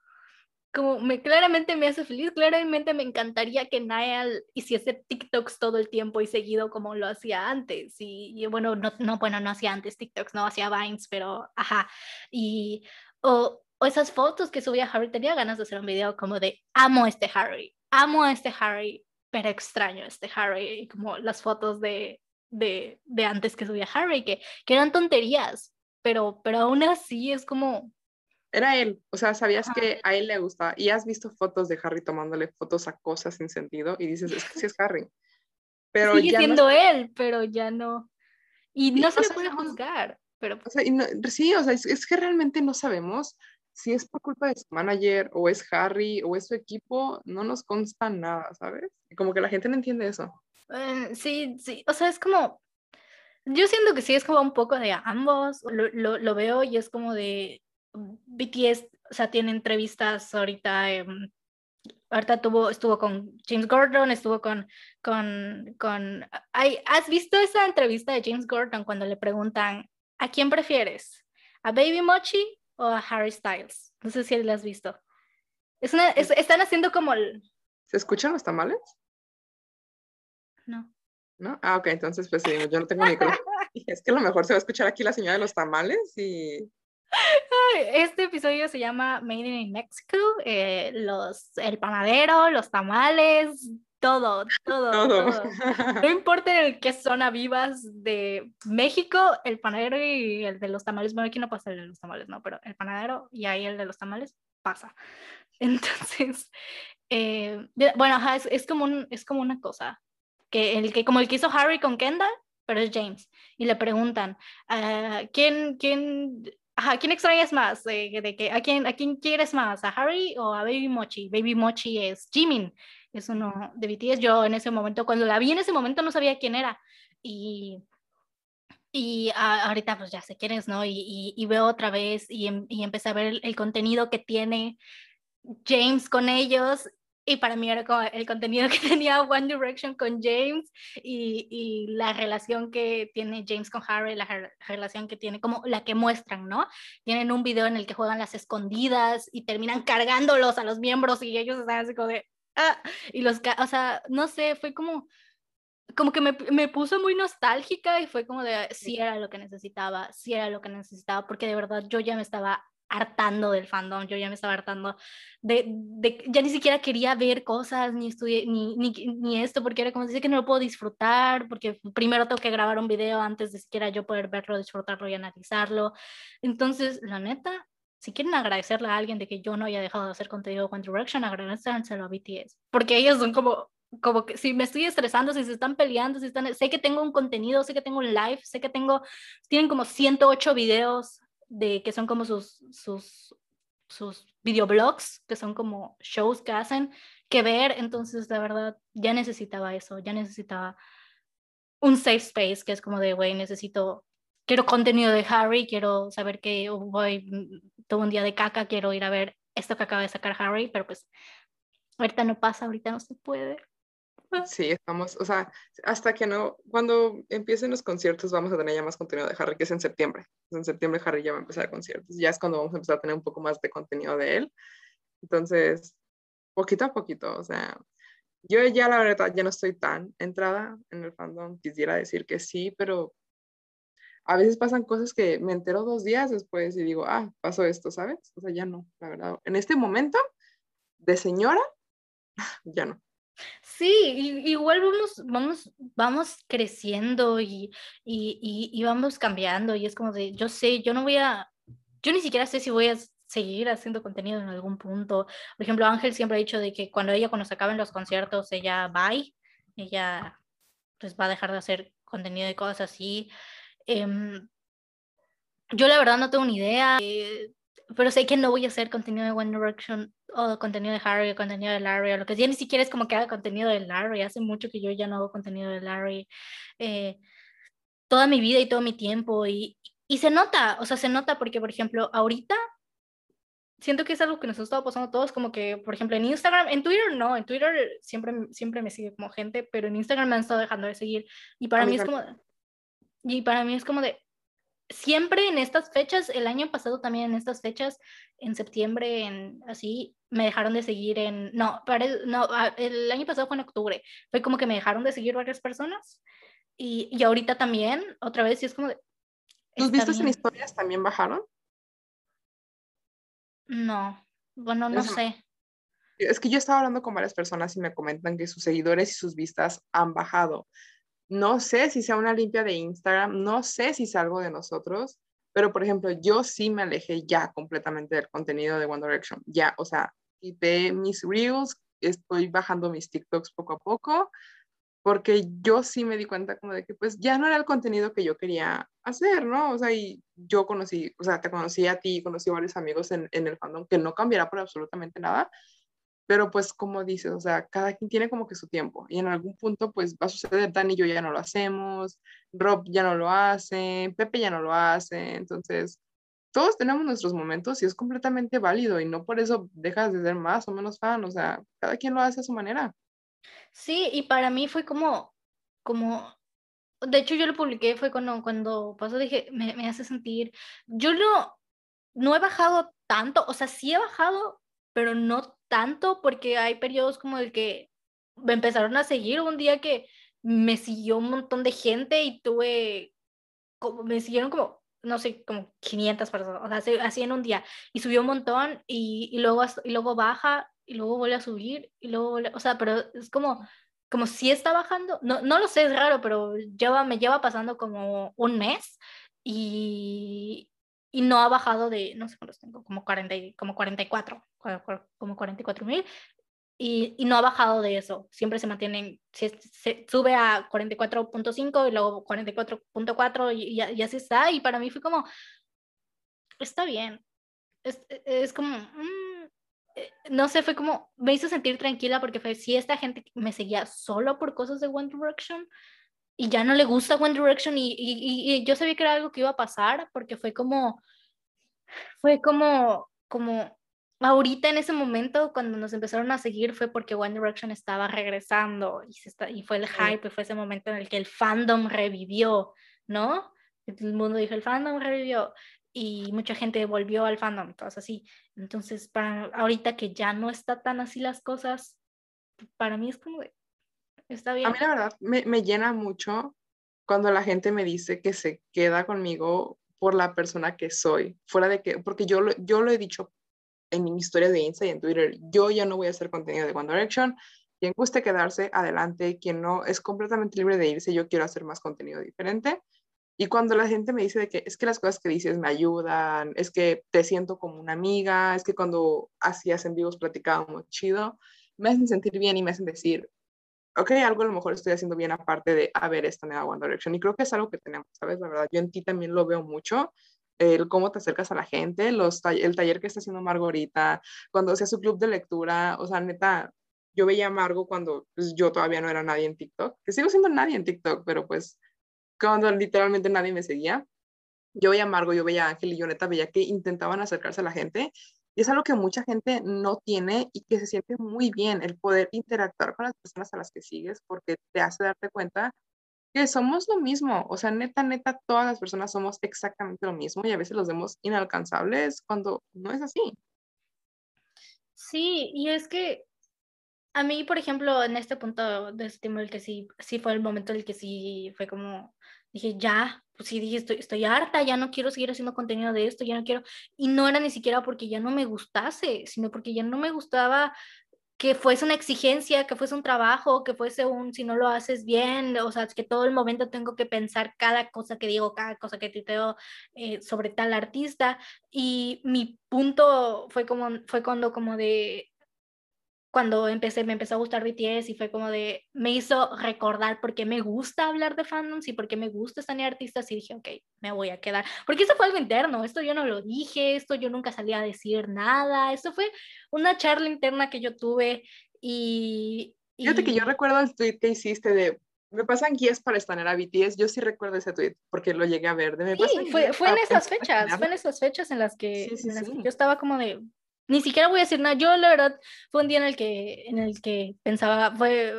como me claramente me hace feliz, claramente me encantaría que Niall hiciese TikToks todo el tiempo y seguido como lo hacía antes. Y, bueno, no, no, bueno, no hacía antes TikToks, no hacía Vines, pero ajá. Y, o, o esas fotos que subía Harry, tenía ganas de hacer un video como de amo a este Harry, amo a este Harry, pero extraño a este Harry, y como las fotos de, de, de antes que subía Harry, que, que eran tonterías, pero, pero aún así es como, era él, o sea, sabías que a él le gustaba y has visto fotos de Harry tomándole fotos a cosas sin sentido y dices, es que sí es Harry. Pero Sigue siendo él, pero ya no. Y no se le puede juzgar. Pero... sí, o sea, es, que realmente no sabemos si es por culpa de su manager o es Harry o es su equipo, no nos consta nada, ¿sabes? Como que la gente no entiende eso. Eh, sí, sí, o sea, es como, yo siento que sí es como un poco de ambos, lo, lo, lo veo y es como de, BTS, o sea, tiene entrevistas ahorita, ahorita tuvo, estuvo con James Gordon, estuvo con, con, con, ¿has visto esa entrevista de James Gordon cuando le preguntan, ¿a quién prefieres? ¿A Baby Mochi o a Harry Styles? No sé si la has visto. Es una, están haciendo como el... ¿Se escuchan los tamales? No. ¿No? Ah, ok, entonces pues sí, yo no tengo micrófono. es que a lo mejor se va a escuchar aquí la señora de los tamales y... Este episodio se llama Made in Mexico, eh, los, el panadero, los tamales, todo, todo, todo. No importa en qué zona vivas de México, el panadero y el de los tamales, bueno, aquí no pasa el de los tamales, no, pero el panadero y ahí el de los tamales pasa. Entonces, eh, bueno, es, es, como un, es como una cosa, que el que como el que hizo Harry con Kendall, pero es James, y le preguntan, uh, ¿quién, quién, ajá, ¿quién extrañas más? De, de, que, ¿a, quién, ¿A quién quieres más? ¿A Harry o a Baby Mochi? Baby Mochi es Jimin, es uno de BTS. Yo en ese momento, cuando la vi en ese momento no sabía quién era, y y ahorita pues ya sé quién es, ¿no? Y, y, veo otra vez y, em, y empecé a ver el, el, contenido que tiene James con ellos y para mí era como el contenido que tenía One Direction con James y, y, la relación que tiene James con Harry, la relación que tiene, como la que muestran, ¿no? Tienen un video en el que juegan las escondidas y terminan cargándolos a los miembros y ellos están así como de, ah, y los, o sea, no sé, fue como, como que me, me puso muy nostálgica y fue como de, sí era lo que necesitaba, sí era lo que necesitaba, porque de verdad yo ya me estaba hartando del fandom, yo ya me estaba hartando de, de ya ni siquiera quería ver cosas, ni estudié, ni, ni, ni, esto, porque era como decir que no lo puedo disfrutar, porque primero tengo que grabar un video antes de siquiera yo poder verlo, disfrutarlo y analizarlo. Entonces, la neta, si quieren agradecerle a alguien de que yo no haya dejado de hacer contenido de One Direction, agradecenselo a BTS, porque ellos son como como que si me estoy estresando, si se están peleando, si están, sé que tengo un contenido, sé que tengo un live, sé que tengo, tienen como 108 videos de que son como sus, sus, sus videoblogs, que son como shows que hacen, que ver. Entonces, la verdad, ya necesitaba eso, ya necesitaba un safe space, que es como de, güey, necesito, quiero contenido de Harry, quiero saber que voy todo un día de caca, quiero ir a ver esto que acaba de sacar Harry, pero pues ahorita no pasa, ahorita no se puede. Sí, estamos, o sea, hasta que no, cuando empiecen los conciertos vamos a tener ya más contenido de Harry, que es en septiembre. En septiembre Harry ya va a empezar conciertos, ya es cuando vamos a empezar a tener un poco más de contenido de él. Entonces, poquito a poquito, o sea, yo ya la verdad ya no estoy tan entrada en el fandom, quisiera decir que sí, pero a veces pasan cosas que me entero dos días después y digo, ah, pasó esto, ¿sabes? O sea, ya no, la verdad. En este momento, de señora, ya no. Sí, igual vamos, vamos, vamos creciendo y, y, y, vamos cambiando y es como de, yo sé, yo no voy a, yo ni siquiera sé si voy a seguir haciendo contenido en algún punto. Por ejemplo, Ángel siempre ha dicho de que cuando ella, cuando se acaben los conciertos, ella va, ella pues va a dejar de hacer contenido de cosas así. Em, yo la verdad no tengo ni idea. Eh, pero sé que no voy a hacer contenido de One Direction o contenido de Harry o contenido de Larry o lo que ya ni siquiera es como que haga contenido de Larry. Hace mucho que yo ya no hago contenido de Larry. Eh, toda mi vida y todo mi tiempo y, y se nota, o sea, se nota porque, por ejemplo, ahorita siento que es algo que nos ha estado pasando todos, como que, por ejemplo, en Instagram, en Twitter no, en Twitter siempre, siempre me sigue como gente, pero en Instagram me han estado dejando de seguir y para mí es como, y para mí es como de, siempre en estas fechas, el año pasado también en estas fechas, en septiembre, en así, me dejaron de seguir en, no, no, el año pasado fue en octubre, fue como que me dejaron de seguir varias personas y, y ahorita también, otra vez, y es como de... ¿Tus vistas en historias también bajaron? No, bueno, no sé. Es que yo estaba hablando con varias personas y me comentan que sus seguidores y sus vistas han bajado. No sé si sea una limpia de Instagram, no sé si es algo de nosotros, pero por ejemplo, yo sí me alejé ya completamente del contenido de One Direction. Ya, o sea, quité mis reels, estoy bajando mis TikToks poco a poco, porque yo sí me di cuenta como de que pues ya no era el contenido que yo quería hacer, ¿no? O sea, y yo conocí, o sea, te conocí a ti, conocí a varios amigos en, en el fandom, que no cambiará por absolutamente nada, pero pues como dices, o sea, cada quien tiene como que su tiempo y en algún punto pues va a suceder, Dani y yo ya no lo hacemos, Rob ya no lo hace, Pepe ya no lo hace, entonces todos tenemos nuestros momentos y es completamente válido y no por eso dejas de ser más o menos fan, o sea, cada quien lo hace a su manera. Sí, y para mí fue como, como, de hecho yo lo publiqué, fue cuando, cuando pasó, dije, me, me hace sentir, yo no, no he bajado tanto, o sea, sí he bajado, pero no tanto porque hay periodos como el que me empezaron a seguir un día que, me siguió un montón de gente y tuve, como, me siguieron como, no sé, como 500 personas, o sea, así en un día, y subió un montón y, y luego, y luego baja y luego vuelve a subir y luego vuelve, o sea, pero es como, como si está bajando, no, no lo sé, es raro, pero lleva, me lleva pasando como un mes y, y no ha bajado de, no sé cuántos tengo, como, 40, como 44, como 44 mil, y, y, no ha bajado de eso, siempre se mantiene, se, se sube a 44.5 y luego 44.4 y, y, así está, y para mí fue como, está bien, es, es como, mmm, no sé, fue como, me hizo sentir tranquila porque fue, si esta gente me seguía solo por cosas de One Direction, y ya no le gusta One Direction y, y, yo sabía que era algo que iba a pasar porque fue como, fue como, como, ahorita en ese momento cuando nos empezaron a seguir fue porque One Direction estaba regresando y, se está, y fue el hype, y fue ese momento en el que el fandom revivió, ¿no? El mundo dijo, el fandom revivió y mucha gente volvió al fandom, todas así. Entonces, para ahorita que ya no está tan así las cosas, para mí es como de, Está bien. A mí la verdad me, me llena mucho cuando la gente me dice que se queda conmigo por la persona que soy, fuera de que, porque yo, yo lo he dicho en mi historia de Insta y en Twitter, yo ya no voy a hacer contenido de One Direction, quien guste quedarse, adelante, quien no, es completamente libre de irse, yo quiero hacer más contenido diferente. Y cuando la gente me dice de que es que las cosas que dices me ayudan, es que te siento como una amiga, es que cuando hacías en vivos platicábamos chido, me hacen sentir bien y me hacen decir, ok, algo a lo mejor estoy haciendo bien aparte de haber esta nueva One Direction. Y creo que es algo que tenemos, ¿sabes? La verdad, yo en ti también lo veo mucho. El cómo te acercas a la gente, el taller que está haciendo Margarita, cuando hacía su club de lectura, o sea, neta, yo veía a Margo cuando pues, yo todavía no era nadie en TikTok, que sigo siendo nadie en TikTok, pero pues cuando literalmente nadie me seguía, yo veía a Margo, yo veía a Ángel y yo neta veía que intentaban acercarse a la gente y es algo que mucha gente no tiene y que se siente muy bien el poder interactuar con las personas a las que sigues porque te hace darte cuenta que somos lo mismo. O sea, neta, neta, todas las personas somos exactamente lo mismo y a veces los vemos inalcanzables cuando no es así. Sí, y es que a mí, por ejemplo, en este punto de este el que sí, sí fue el momento en el que sí fue como, dije, ya, pues sí, dije, estoy, estoy harta, ya no quiero seguir haciendo contenido de esto, ya no quiero, y no era ni siquiera porque ya no me gustase, sino porque ya no me gustaba que fuese una exigencia, que fuese un trabajo, que fuese un, si no lo haces bien, o sea, que todo el momento tengo que pensar cada cosa que digo, cada cosa que tuiteo eh, sobre tal artista. Y mi punto fue como, fue cuando como de, cuando empecé, me empezó a gustar BTS y fue como de, me hizo recordar por qué me gusta hablar de fandoms y por qué me gusta estar artistas y dije, ok, me voy a quedar. Porque eso fue algo interno, esto yo no lo dije, esto yo nunca salí a decir nada, esto fue una charla interna que yo tuve y... Fíjate que yo recuerdo el tweet que hiciste de, me pasan guías para estar a BTS, yo sí recuerdo ese tweet porque lo llegué a ver. De, sí, fue, fue en esas fechas, fue en esas fechas en las que, en las que yo estaba como de, ni siquiera voy a decir nada. Yo, la verdad, fue un día en el que, en el que pensaba, fue,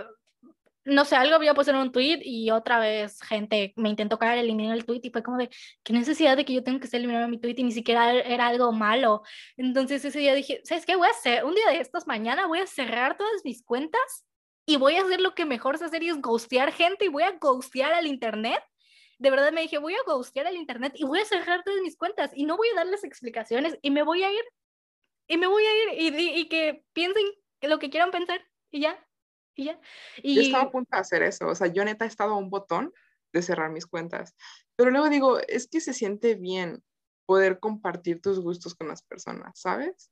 no sé, algo había puesto en un tweet y otra vez gente me intentó caer, eliminar el tweet y fue como de, ¿qué necesidad de que yo tenga que estar eliminando mi tweet y ni siquiera era algo malo? Entonces ese día dije, ¿sabes qué? Voy a hacer, un día de estos mañana voy a cerrar todas mis cuentas y voy a hacer lo que mejor sé hacer y es ghostear gente y voy a ghostear al internet de verdad me dije, voy a ghostear al internet y voy a cerrar todas mis cuentas y no voy a darles explicaciones y me voy a ir y me voy a ir y, y, que piensen lo que quieran pensar y ya, y ya. Y... Yo estaba a punto de hacer eso, o sea, yo neta he estado a un botón de cerrar mis cuentas, pero luego digo, es que se siente bien poder compartir tus gustos con las personas, ¿sabes?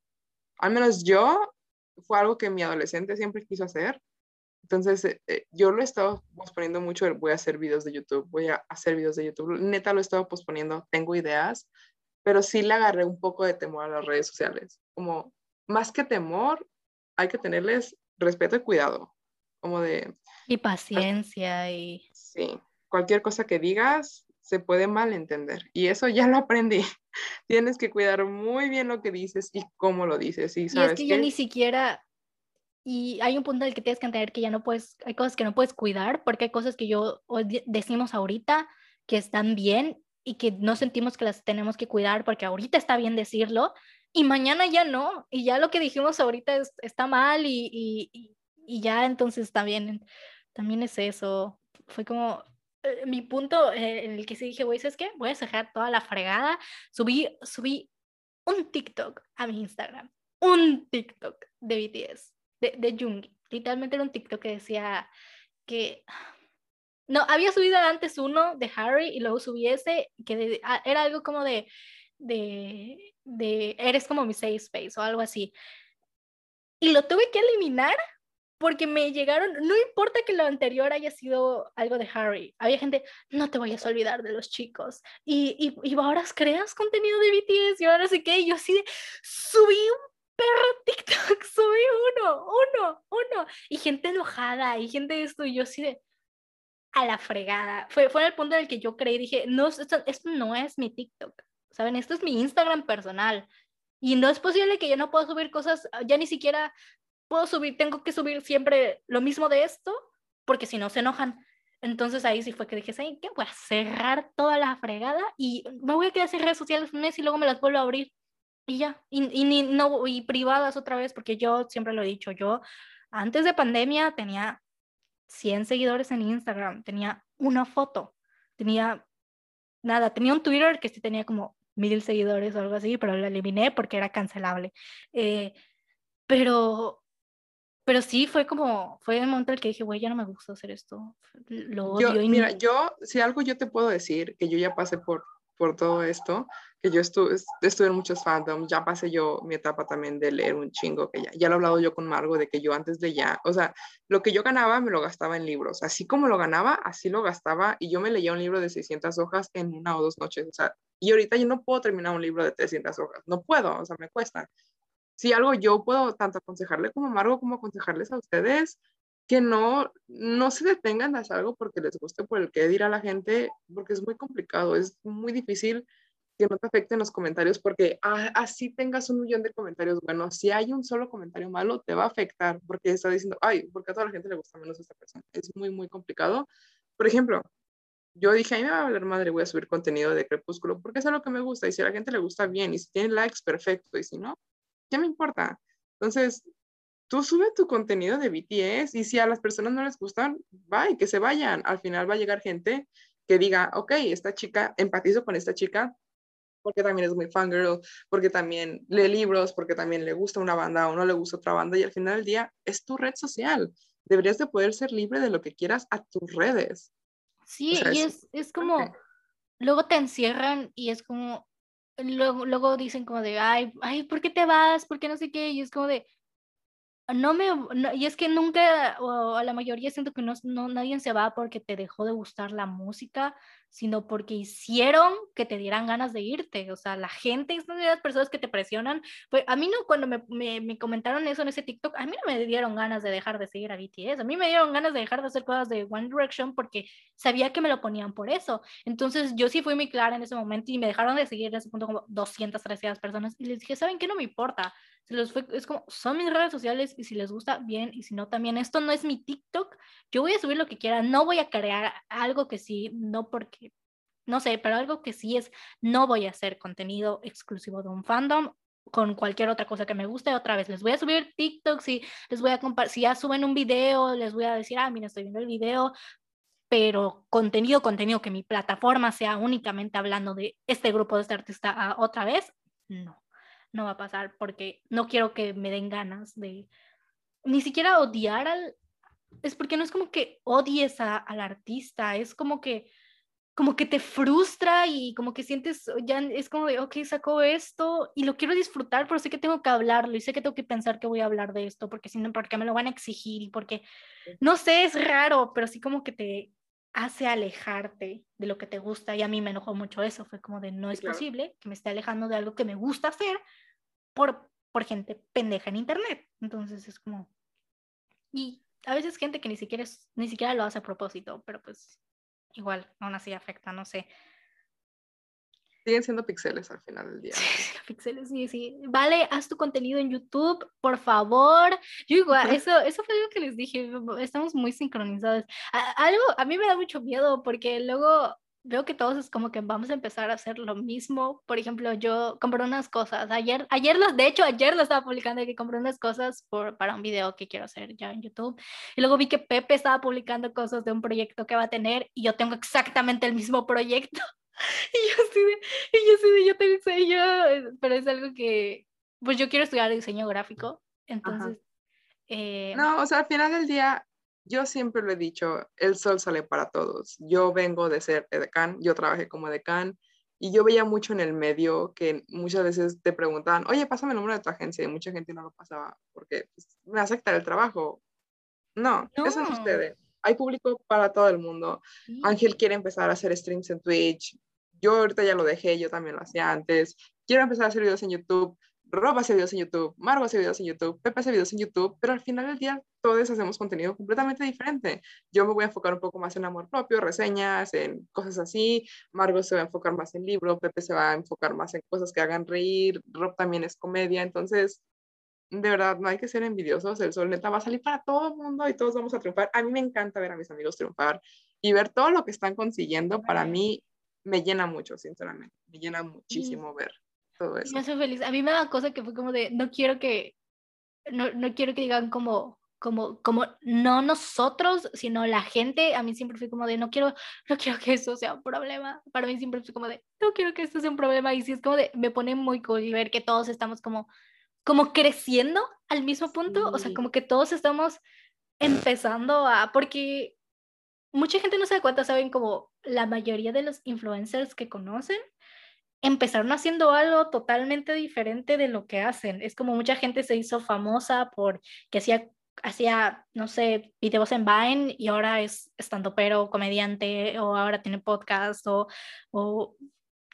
Al menos yo, fue algo que mi adolescente siempre quiso hacer, entonces, eh, eh, yo lo he estado posponiendo mucho, voy a hacer videos de YouTube, voy a hacer videos de YouTube, neta lo he estado posponiendo, tengo ideas, pero sí le agarré un poco de temor a las redes sociales. Como más que temor, hay que tenerles respeto y cuidado. Como de... Y paciencia y... Sí, cualquier cosa que digas se puede malentender. Y eso ya lo aprendí. Tienes que cuidar muy bien lo que dices y cómo lo dices. Y, ¿sabes y es que, ya ni siquiera... Y hay un punto en el que tienes que entender que ya no puedes, hay cosas que no puedes cuidar, porque hay cosas que yo decimos ahorita que están bien y que no sentimos que las tenemos que cuidar porque ahorita está bien decirlo y mañana ya no, y ya lo que dijimos ahorita está mal y, y, y, ya entonces también, también es eso. fue como eh, mi punto eh, en el que sí dije, güey, ¿sabes qué? Voy a cerrar toda la fregada. Subí, subí un TikTok a mi Instagram, un TikTok de BTS, de, de Jungi. Literalmente era un TikTok que decía que... No, había subido antes uno de Harry y luego subí ese, que ah, era algo como de, de, de, eres como mi safe space o algo así. Y lo tuve que eliminar porque me llegaron, no importa que lo anterior haya sido algo de Harry, había gente, no te vayas a olvidar de los chicos, y, y, y ahora creas contenido de BTS, y ahora sé qué, yo así subí un perro TikTok, subí uno, uno, uno, y gente enojada, y gente de esto, y yo así de, a la fregada, fue, fue el punto en el que yo creí, dije, no, esto, esto no es mi TikTok, ¿saben? Esto es mi Instagram personal, y no es posible que yo no pueda subir cosas, ya ni siquiera puedo subir, tengo que subir siempre lo mismo de esto, porque si no se enojan. Entonces ahí sí fue que dije, ¿saben qué? Voy a cerrar toda la fregada y me voy a quedar sin redes sociales un mes y luego me las vuelvo a abrir. Y ya, y, y, no, y privadas otra vez, porque yo siempre lo he dicho, yo antes de pandemia tenía 100 seguidores en Instagram, tenía una foto, tenía nada, tenía un Twitter que sí tenía como mil seguidores o algo así, pero lo eliminé porque era cancelable. Eh, pero pero sí fue como, fue el momento en el que dije, güey, ya no me gusta hacer esto, lo odio. Yo, mira, yo, si algo yo te puedo decir, que yo ya pasé por, por todo esto, que yo estuve, estuve en muchos fandoms, ya pasé yo mi etapa también de leer un chingo, que ya, ya lo he hablado yo con Margo, de que yo antes de ya, o sea, lo que yo ganaba me lo gastaba en libros, así como lo ganaba, así lo gastaba, y yo me leía un libro de 600 hojas en una o dos noches, o sea, y ahorita yo no puedo terminar un libro de 300 hojas, no puedo, o sea, me cuesta. Si algo yo puedo tanto aconsejarle como Margo como aconsejarles a ustedes, que no, no se detengan a hacer algo porque les guste por el que dirá la gente, porque es muy complicado, es muy difícil que no te afecten los comentarios porque así tengas un millón de comentarios buenos, si hay un solo comentario malo, te va a afectar porque está diciendo, ay, porque a toda la gente le gusta menos esta persona. Es muy, muy complicado. Por ejemplo, yo dije, a mí me va a valer madre, voy a subir contenido de Crepúsculo porque es algo que me gusta y si a la gente le gusta bien y si tiene likes, perfecto, y si no, ¿qué me importa? Entonces, tú sube tu contenido de BTS y si a las personas no les gustan, y que se vayan. Al final va a llegar gente que diga, ok, esta chica, empatizo con esta chica porque también es muy fangirl, porque también lee libros, porque también le gusta una banda o no le gusta otra banda y al final del día es tu red social. Deberías de poder ser libre de lo que quieras a tus redes. Sí, y es, es como, luego te encierran y es como, luego, luego dicen como de, ay, ay, ¿por qué te vas? ¿Por qué no sé qué? Y es como de, no me, y es que nunca, o a la mayoría siento que no, no, nadie se va porque te dejó de gustar la música, sino porque hicieron que te dieran ganas de irte. O sea, la gente, las personas que te presionan. Pues a mí no, cuando me, me, me, comentaron eso en ese TikTok, a mí no me dieron ganas de dejar de seguir a BTS. A mí me dieron ganas de dejar de hacer cosas de One Direction porque sabía que me lo ponían por eso. Entonces yo sí fui muy clara en ese momento y me dejaron de seguir en ese punto como 200, 300 personas. Y les dije, ¿saben qué? No me importa. Se los fue, es como, son mis redes sociales y si les gusta, bien, y si no, también. Esto no es mi TikTok. Yo voy a subir lo que quiera. No voy a crear algo que sí, no porque no sé, pero algo que sí es, no voy a hacer contenido exclusivo de un fandom con cualquier otra cosa que me guste otra vez. Les voy a subir TikTok, si les voy a si ya suben un video, les voy a decir, ah, mira, estoy viendo el video, pero contenido, contenido que mi plataforma sea únicamente hablando de este grupo, de este artista ah, otra vez, no, no va a pasar porque no quiero que me den ganas de ni siquiera odiar al, es porque no es como que odies a, al artista, es como que como que te frustra y como que sientes, ya es como de, ok, sacó esto y lo quiero disfrutar, pero sé que tengo que hablarlo y sé que tengo que pensar que voy a hablar de esto, porque si no, porque me lo van a exigir y porque, no sé, es raro, pero sí como que te hace alejarte de lo que te gusta y a mí me enojó mucho eso, fue como de, no es posible que me esté alejando de algo que me gusta hacer por, por gente pendeja en internet. Entonces es como, y a veces gente que ni siquiera, ni siquiera lo hace a propósito, pero pues igual, aún así afecta, no sé. Siguen siendo pixeles al final del día. pixeles, sí, sí. Vale, haz tu contenido en YouTube, por favor. Yo igual, eso, eso fue algo que les dije, estamos muy sincronizados. algo, a mí me da mucho miedo porque luego veo que todos es como que vamos a empezar a hacer lo mismo. Por ejemplo, yo compré unas cosas. Ayer, ayer los, de hecho, ayer lo estaba publicando que compré unas cosas por, para un video que quiero hacer ya en YouTube. Y luego vi que Pepe estaba publicando cosas de un proyecto que va a tener y yo tengo exactamente el mismo proyecto. y yo sí y yo sí yo tengo diseño, pero es algo que, pues yo quiero estudiar diseño gráfico. Entonces... Eh, no, o sea, al final del día, yo siempre lo he dicho, el sol sale para todos. Yo vengo de ser decán, yo trabajé como decán y yo veía mucho en el medio que muchas veces te preguntaban, oye, pásame el número de tu agencia y mucha gente no lo pasaba porque pues, me acepta el trabajo. No, eso no sucede. Hay público para todo el mundo. Ángel quiere empezar a hacer streams en Twitch. Yo ahorita ya lo dejé, yo también lo hacía antes. Quiero empezar a hacer videos en YouTube. Rob hace videos en YouTube, Margo hace videos en YouTube, Pepe hace videos en YouTube, pero al final del día todos hacemos contenido completamente diferente. Yo me voy a enfocar un poco más en amor propio, reseñas, en cosas así. Margo se va a enfocar más en libro, Pepe se va a enfocar más en cosas que hagan reír, Rob también es comedia, entonces de verdad, no hay que ser envidiosos, el sol neta va a salir para todo el mundo y todos vamos a triunfar. A mí me encanta ver a mis amigos triunfar y ver todo lo que están consiguiendo, para mí me llena mucho, sinceramente, me llena muchísimo ver me hace feliz. A mí me da cosa que fue como de, no quiero que, no, no quiero que digan como, como, como, no nosotros, sino la gente. A mí siempre fue como de, no quiero, no quiero que eso sea un problema. Para mí siempre fue como de, no quiero que esto sea un problema. Y sí es como de, me pone muy cool ver que todos estamos como, como creciendo al mismo punto. O sea, como que todos estamos empezando a, porque mucha gente no se da cuenta, saben como la mayoría de los influencers que conocen empezaron haciendo algo totalmente diferente de lo que hacen. Es como mucha gente se hizo famosa por que hacía, hacía, no sé, videos en Vine y ahora es estando pero comediante o ahora tiene podcast o, o,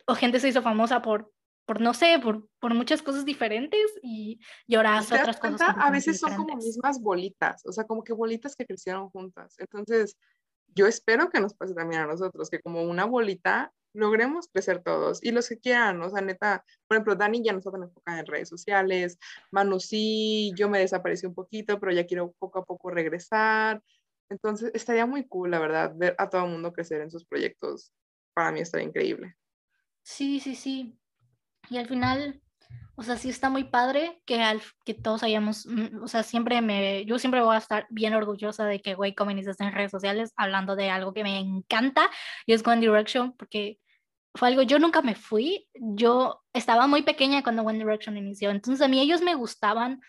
o, gente se hizo famosa por, por no sé, por, por muchas cosas diferentes y, y ahora hace otras cosas. A veces son como mismas bolitas, o sea, como que bolitas que crecieron juntas. Entonces, yo espero que nos pase también a nosotros, que como una bolita logremos crecer todos y los que quieran, o sea, neta, por ejemplo, Dani ya no está tan enfocada en redes sociales, Manu sí, yo me desaparecí un poquito, pero ya quiero poco a poco regresar. Entonces, estaría muy cool, la verdad, ver a todo el mundo crecer en sus proyectos. Para mí estaría increíble. Sí, sí, sí. Y al final, o sea, sí está muy padre que, al, que todos hayamos, mm, o sea, siempre me, yo siempre voy a estar bien orgullosa de que Güey esté en redes sociales hablando de algo que me encanta y es One Direction, porque fue algo, yo nunca me fui, yo estaba muy pequeña cuando One Direction inició, entonces a mí ellos me gustaban,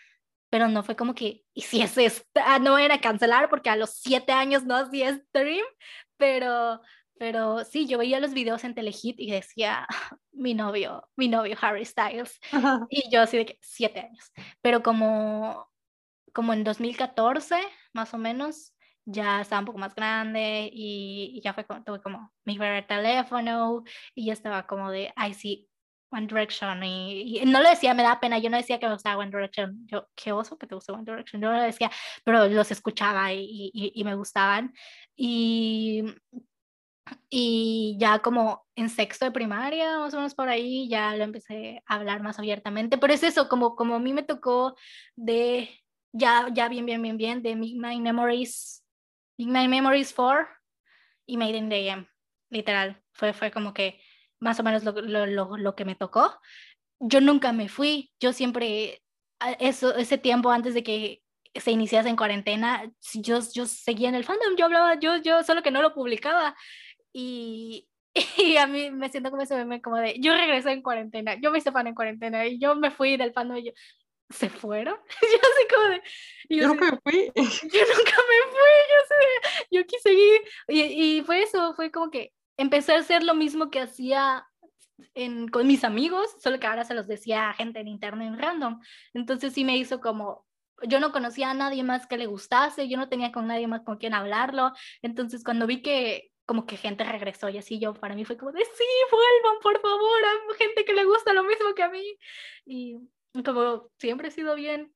pero no fue como que hiciese esta, no era cancelar porque a los siete años no hacía stream, pero, pero sí, yo veía los videos en Telehit y decía, mi novio, mi novio Harry Styles, y yo así de que siete años, pero como, como en 2014, más o menos, ya estaba un poco más grande y, ya fue como, tuve como mi primer teléfono y ya estaba como de, ay, sí, One Direction. Y, no lo decía, me da pena, yo no decía que me gustaba One Direction. Yo, qué oso que te gusta One Direction. Yo no lo decía, pero los escuchaba y, y me gustaban. Y, y ya como en sexto de primaria, más o menos por ahí, ya lo empecé a hablar más abiertamente. Pero es eso, como, como a mí me tocó de, ya, ya bien, bien, bien, bien, de My Memories My Memories 4 y Made in the AM, literal. Fue, fue como que más o menos lo, lo, lo, que me tocó. Yo nunca me fui, yo siempre, eso, ese tiempo antes de que se iniciase en cuarentena, yo, yo seguía en el fandom, yo hablaba, yo, yo solo que no lo publicaba. Y, y a mí me siento como ese meme como de, yo regresé en cuarentena, yo me hice fan en cuarentena y yo me fui del fandom y yo, ¿se fueron? yo así como de... Yo, nunca me fui. Yo nunca me fui, yo sé, yo quise seguir. Y, y, fue eso, fue como que empecé a hacer lo mismo que hacía en, con mis amigos, solo que ahora se los decía a gente en internet en random. Entonces sí me hizo como, yo no conocía a nadie más que le gustase, yo no tenía con nadie más con quien hablarlo. Entonces cuando vi que como que gente regresó y así yo para mí fue como de sí, vuelvan por favor, a gente que le gusta lo mismo que a mí. Y como siempre he sido bien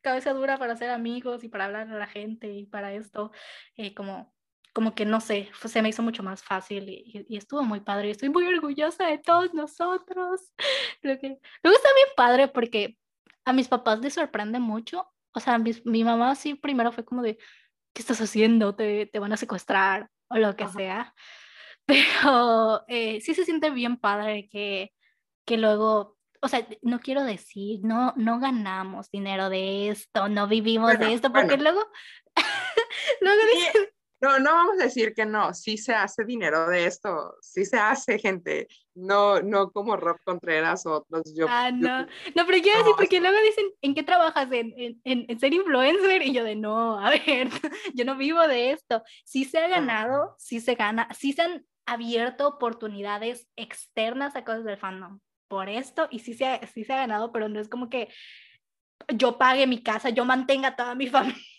cabeza dura para hacer amigos y para hablar a la gente y para esto, eh, como, como que no sé, se me hizo mucho más fácil y, y, estuvo muy padre. Estoy muy orgullosa de todos nosotros. Lo que, luego está bien padre porque a mis papás les sorprende mucho. O sea, mi, mi mamá sí primero fue como de, ¿qué estás haciendo? Te, te van a secuestrar o lo que sea. pero eh, sí se siente bien padre que, que luego, o sea, no quiero decir, no, no ganamos dinero de esto, no vivimos de esto, porque luego, luego dicen, no, no vamos a decir que no, sí se hace dinero de esto, sí se hace, gente. No, no como Rob Contreras o otros. Yo, ah, no. no, pero quiero decir, porque luego dicen, ¿en qué trabajas? ¿En, en, en, ser influencer? Y yo de, no, a ver, yo no vivo de esto. Sí se ha ganado, sí se gana, sí se han abierto oportunidades externas a cosas del fandom por esto y sí se ha, sí se ha ganado, pero no es como que yo pague mi casa, yo mantenga a toda mi familia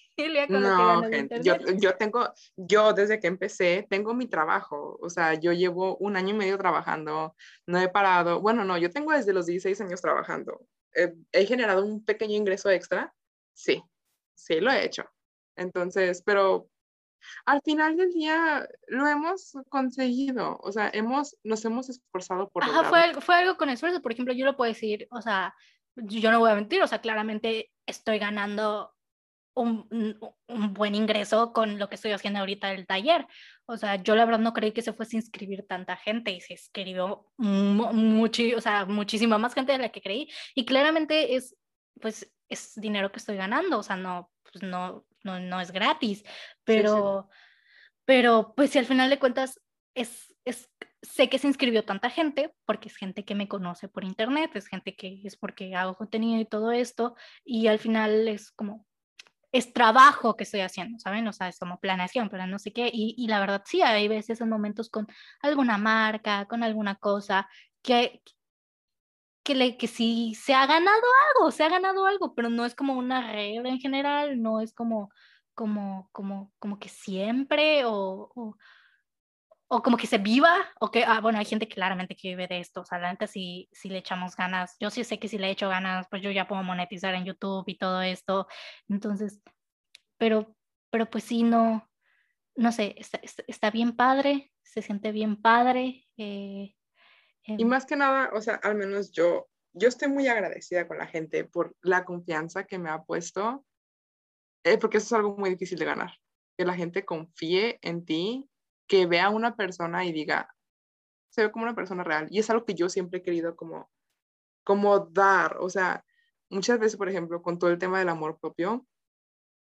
no, gente, yo, yo, tengo, yo desde que empecé, tengo mi trabajo, o sea, yo llevo un año y medio trabajando, no he parado, bueno, no, yo tengo desde los 16 años trabajando. ¿He generado un pequeño ingreso extra? Sí, sí, lo he hecho. Entonces, pero al final del día lo hemos conseguido, o sea, hemos, nos hemos esforzado por... Ajá, fue fue algo con esfuerzo, por ejemplo, yo lo puedo decir, o sea, yo no voy a mentir, o sea, claramente estoy ganando un, un, buen ingreso con lo que estoy haciendo ahorita del taller. O sea, yo la verdad no creí que se fuese a inscribir tanta gente y se inscribió mucho, o sea, muchísima más gente de la que creí. Y claramente es, pues, es dinero que estoy ganando, o sea, no, pues no, no, no es gratis, pero, pero pues si al final de cuentas es, es, sé que se inscribió tanta gente porque es gente que me conoce por internet, es gente que es porque hago contenido y todo esto, y al final es como, es trabajo que estoy haciendo, ¿saben? O sea, es como planeación, pero no sé qué. Y, y la verdad, sí, hay veces en momentos con alguna marca, con alguna cosa, que, que, le, que sí se ha ganado algo, se ha ganado algo, pero no es como una regla en general, no es como, como, como, como que siempre o, o como que se viva, o que, ah, bueno, hay gente claramente que vive de esto, o sea, la neta si, si le echamos ganas, yo sí sé que si le echo ganas, pues yo ya puedo monetizar en YouTube y todo esto, entonces, pero, pero pues sí, no, no sé, está, está, bien padre, se siente bien padre. Eh, y em más que nada, o sea, al menos yo, yo estoy muy agradecida con la gente por la confianza que me ha puesto, eh, porque eso es algo muy difícil de ganar, que la gente confíe en ti que vea a una persona y diga, se ve como una persona real. Y es algo que yo siempre he querido como, como dar. O sea, muchas veces, por ejemplo, con todo el tema del amor propio,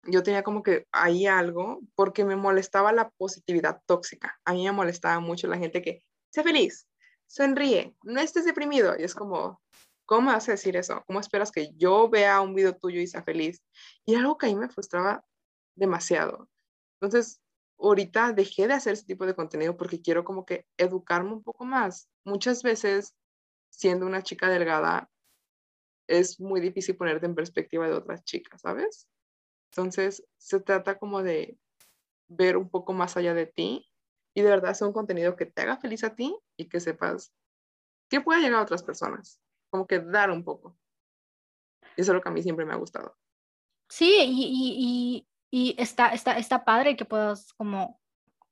yo tenía como que ahí algo porque me molestaba la positividad tóxica. A mí me molestaba mucho la gente que, sé feliz, sonríe, no estés deprimido. Y es como, ¿cómo vas a decir eso? ¿Cómo esperas que yo vea un video tuyo y sea feliz? Y algo que a mí me frustraba demasiado. Entonces, ahorita dejé de hacer ese tipo de contenido porque quiero como que educarme un poco más. Muchas veces, siendo una chica delgada, es muy difícil ponerte en perspectiva de otras chicas, ¿sabes? Entonces, se trata como de ver un poco más allá de ti y de verdad hacer un contenido que te haga feliz a ti y que sepas que puede llegar a otras personas, como que dar un poco. Eso es lo que a mí siempre me ha gustado. Sí, y, y está, está, está padre que puedas como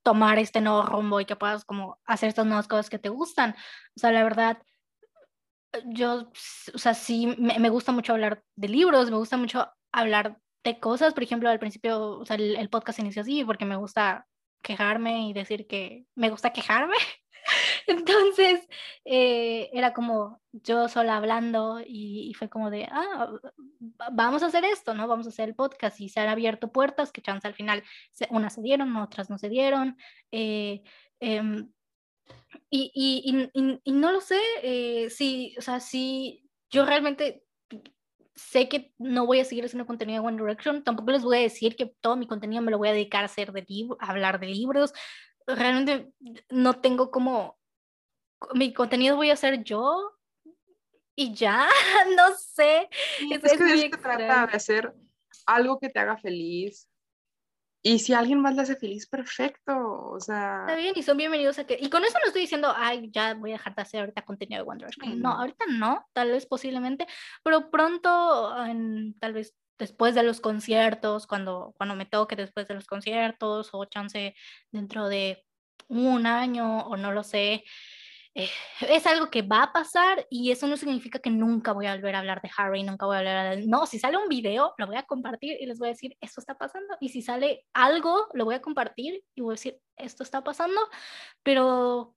tomar este nuevo rumbo y que puedas como hacer estas nuevas cosas que te gustan. O sea, la verdad, yo, o sea, sí, me, me gusta mucho hablar de libros, me gusta mucho hablar de cosas. Por ejemplo, al principio, o sea, el, el podcast inició así porque me gusta quejarme y decir que me gusta quejarme. Entonces, eh, era como yo sola hablando y, fue como de, ah, vamos a hacer esto, ¿no? Vamos a hacer el podcast y se han abierto puertas que chance al final, unas se dieron, otras no se dieron. Eh, em, y, y, y, y, no lo sé, eh, si, o sea, si yo realmente sé que no voy a seguir haciendo contenido de One Direction, tampoco les voy a decir que todo mi contenido me lo voy a dedicar a hacer de a hablar de libros, realmente no tengo como, mi contenido voy a hacer yo y ya, no sé. es, que de se trata de hacer algo que te haga feliz. Y si alguien más le hace feliz, perfecto. O sea. Está bien, y son bienvenidos a que. Y con eso no estoy diciendo, ay, ya voy a dejar de hacer ahorita contenido de Wonder No, ahorita no, tal vez posiblemente, pero pronto, en, tal vez después de los conciertos, cuando, cuando me toque después de los conciertos o chance dentro de un año o no lo sé, eh, es algo que va a pasar y eso no significa que nunca voy a volver a hablar de Harry, nunca voy a hablar de... No, si sale un video, lo voy a compartir y les voy a decir, esto está pasando. Y si sale algo, lo voy a compartir y voy a decir, esto está pasando. Pero,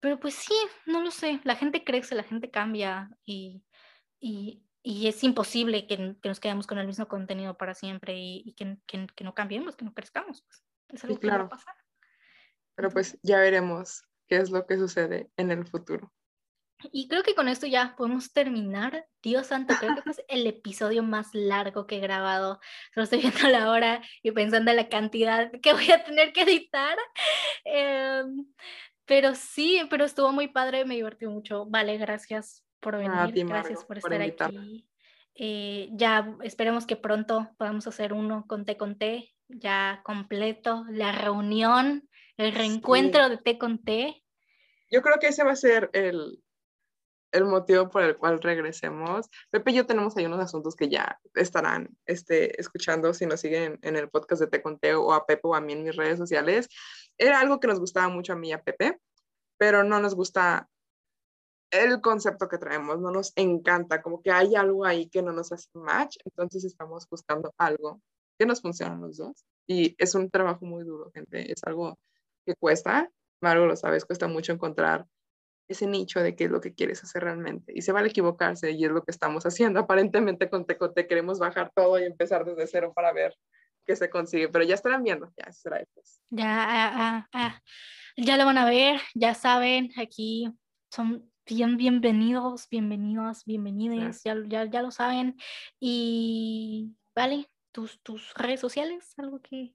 pero pues sí, no lo sé. La gente crece, la gente cambia y, y, y es imposible que, que, nos quedemos con el mismo contenido para siempre y, y que, que, que, no cambiemos, que no crezcamos. Pues. Es algo sí, claro. que va a pasar. Pero pues ya veremos qué es lo que sucede en el futuro. Y creo que con esto ya podemos terminar. Dios santo, creo que es el episodio más largo que he grabado. Solo estoy viendo la hora y pensando en la cantidad que voy a tener que editar. Eh, pero sí, pero estuvo muy padre, me divertí mucho. Vale, gracias por venir. Ti, gracias por por estar invitarme. aquí. Eh, ya esperemos que pronto podamos hacer uno con té con té, ya completo, la reunión, el reencuentro de té con té. Yo creo que ese va a ser el, el motivo por el cual regresemos. Pepe y yo tenemos ahí unos asuntos que ya estarán este, escuchando si nos siguen en el podcast de Te Conté o a Pepe o a mí en mis redes sociales. Era algo que nos gustaba mucho a mí y a Pepe, pero no nos gusta el concepto que traemos, no nos encanta, como que hay algo ahí que no nos hace match, entonces estamos buscando algo que nos funcione a los dos. Y es un trabajo muy duro, gente, es algo que cuesta, Margo lo sabes, cuesta mucho encontrar ese nicho de qué es lo que quieres hacer realmente. Y se vale equivocarse y es lo que estamos haciendo. Aparentemente con Tecote queremos bajar todo y empezar desde cero para ver qué se consigue, pero ya estarán viendo, ya será después. Ya, ah, ah, ah, ya lo van a ver, ya saben, aquí son bien bienvenidos, bienvenidas, bienvenidas, ya, ya, ya lo saben. Y vale, tus, tus redes sociales, algo que...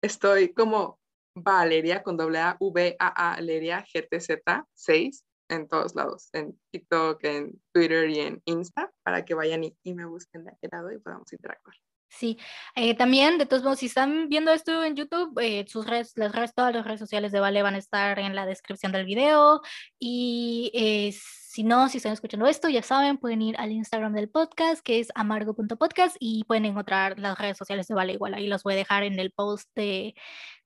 Estoy como Valeria con doble A, V, A, A, Valeria, GTZ 6 en todos lados, en TikTok, en Twitter y en Insta, para que vayan y, y me busquen de aquel lado y podamos interactuar. Sí, eh, también, de todos modos, si están viendo esto en YouTube, eh, sus redes, las redes, todas las redes sociales de Vale van a estar en la descripción del video. Y eh, si no, si están escuchando esto, ya saben, pueden ir al Instagram del podcast, que es amargo.podcast, y pueden encontrar las redes sociales de Vale igual. Ahí los voy a dejar en el post de,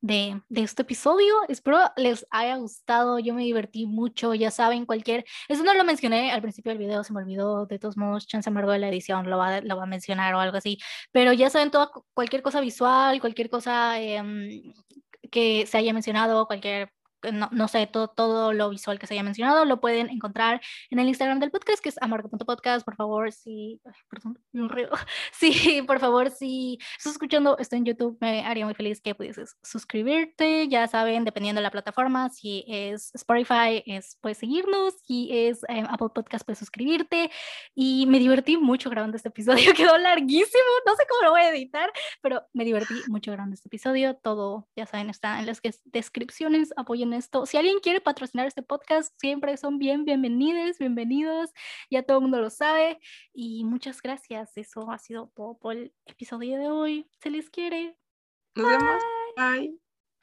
de, de, este episodio. Espero les haya gustado. Yo me divertí mucho. Ya saben, cualquier. Eso no lo mencioné al principio del video, se me olvidó. De todos modos, Chance Amargo de la edición lo va, lo va a mencionar o algo así. Pero ya saben, toda, cualquier cosa visual, cualquier cosa eh, que se haya mencionado, cualquier no, no, sé, todo, todo lo visual que se haya mencionado lo pueden encontrar en el Instagram del podcast, que es amargo.podcast. Por favor, si, perdón, un ruido. Sí, por favor, si estás escuchando esto en YouTube, me haría muy feliz que pudieses suscribirte. Ya saben, dependiendo de la plataforma, si es Spotify, es, puedes seguirnos, si es eh, Apple Podcast, puedes suscribirte. Y me divertí mucho grabando este episodio, quedó larguísimo, no sé cómo lo voy a editar, pero me divertí mucho grabando este episodio. Todo, ya saben, está en las descripciones. Apoyen esto. Si alguien quiere patrocinar este podcast, siempre son bien bienvenidos, bienvenidos. Ya todo el mundo lo sabe. Y muchas gracias. Eso ha sido todo por el episodio de hoy. Se les quiere. Nos vemos. Bye.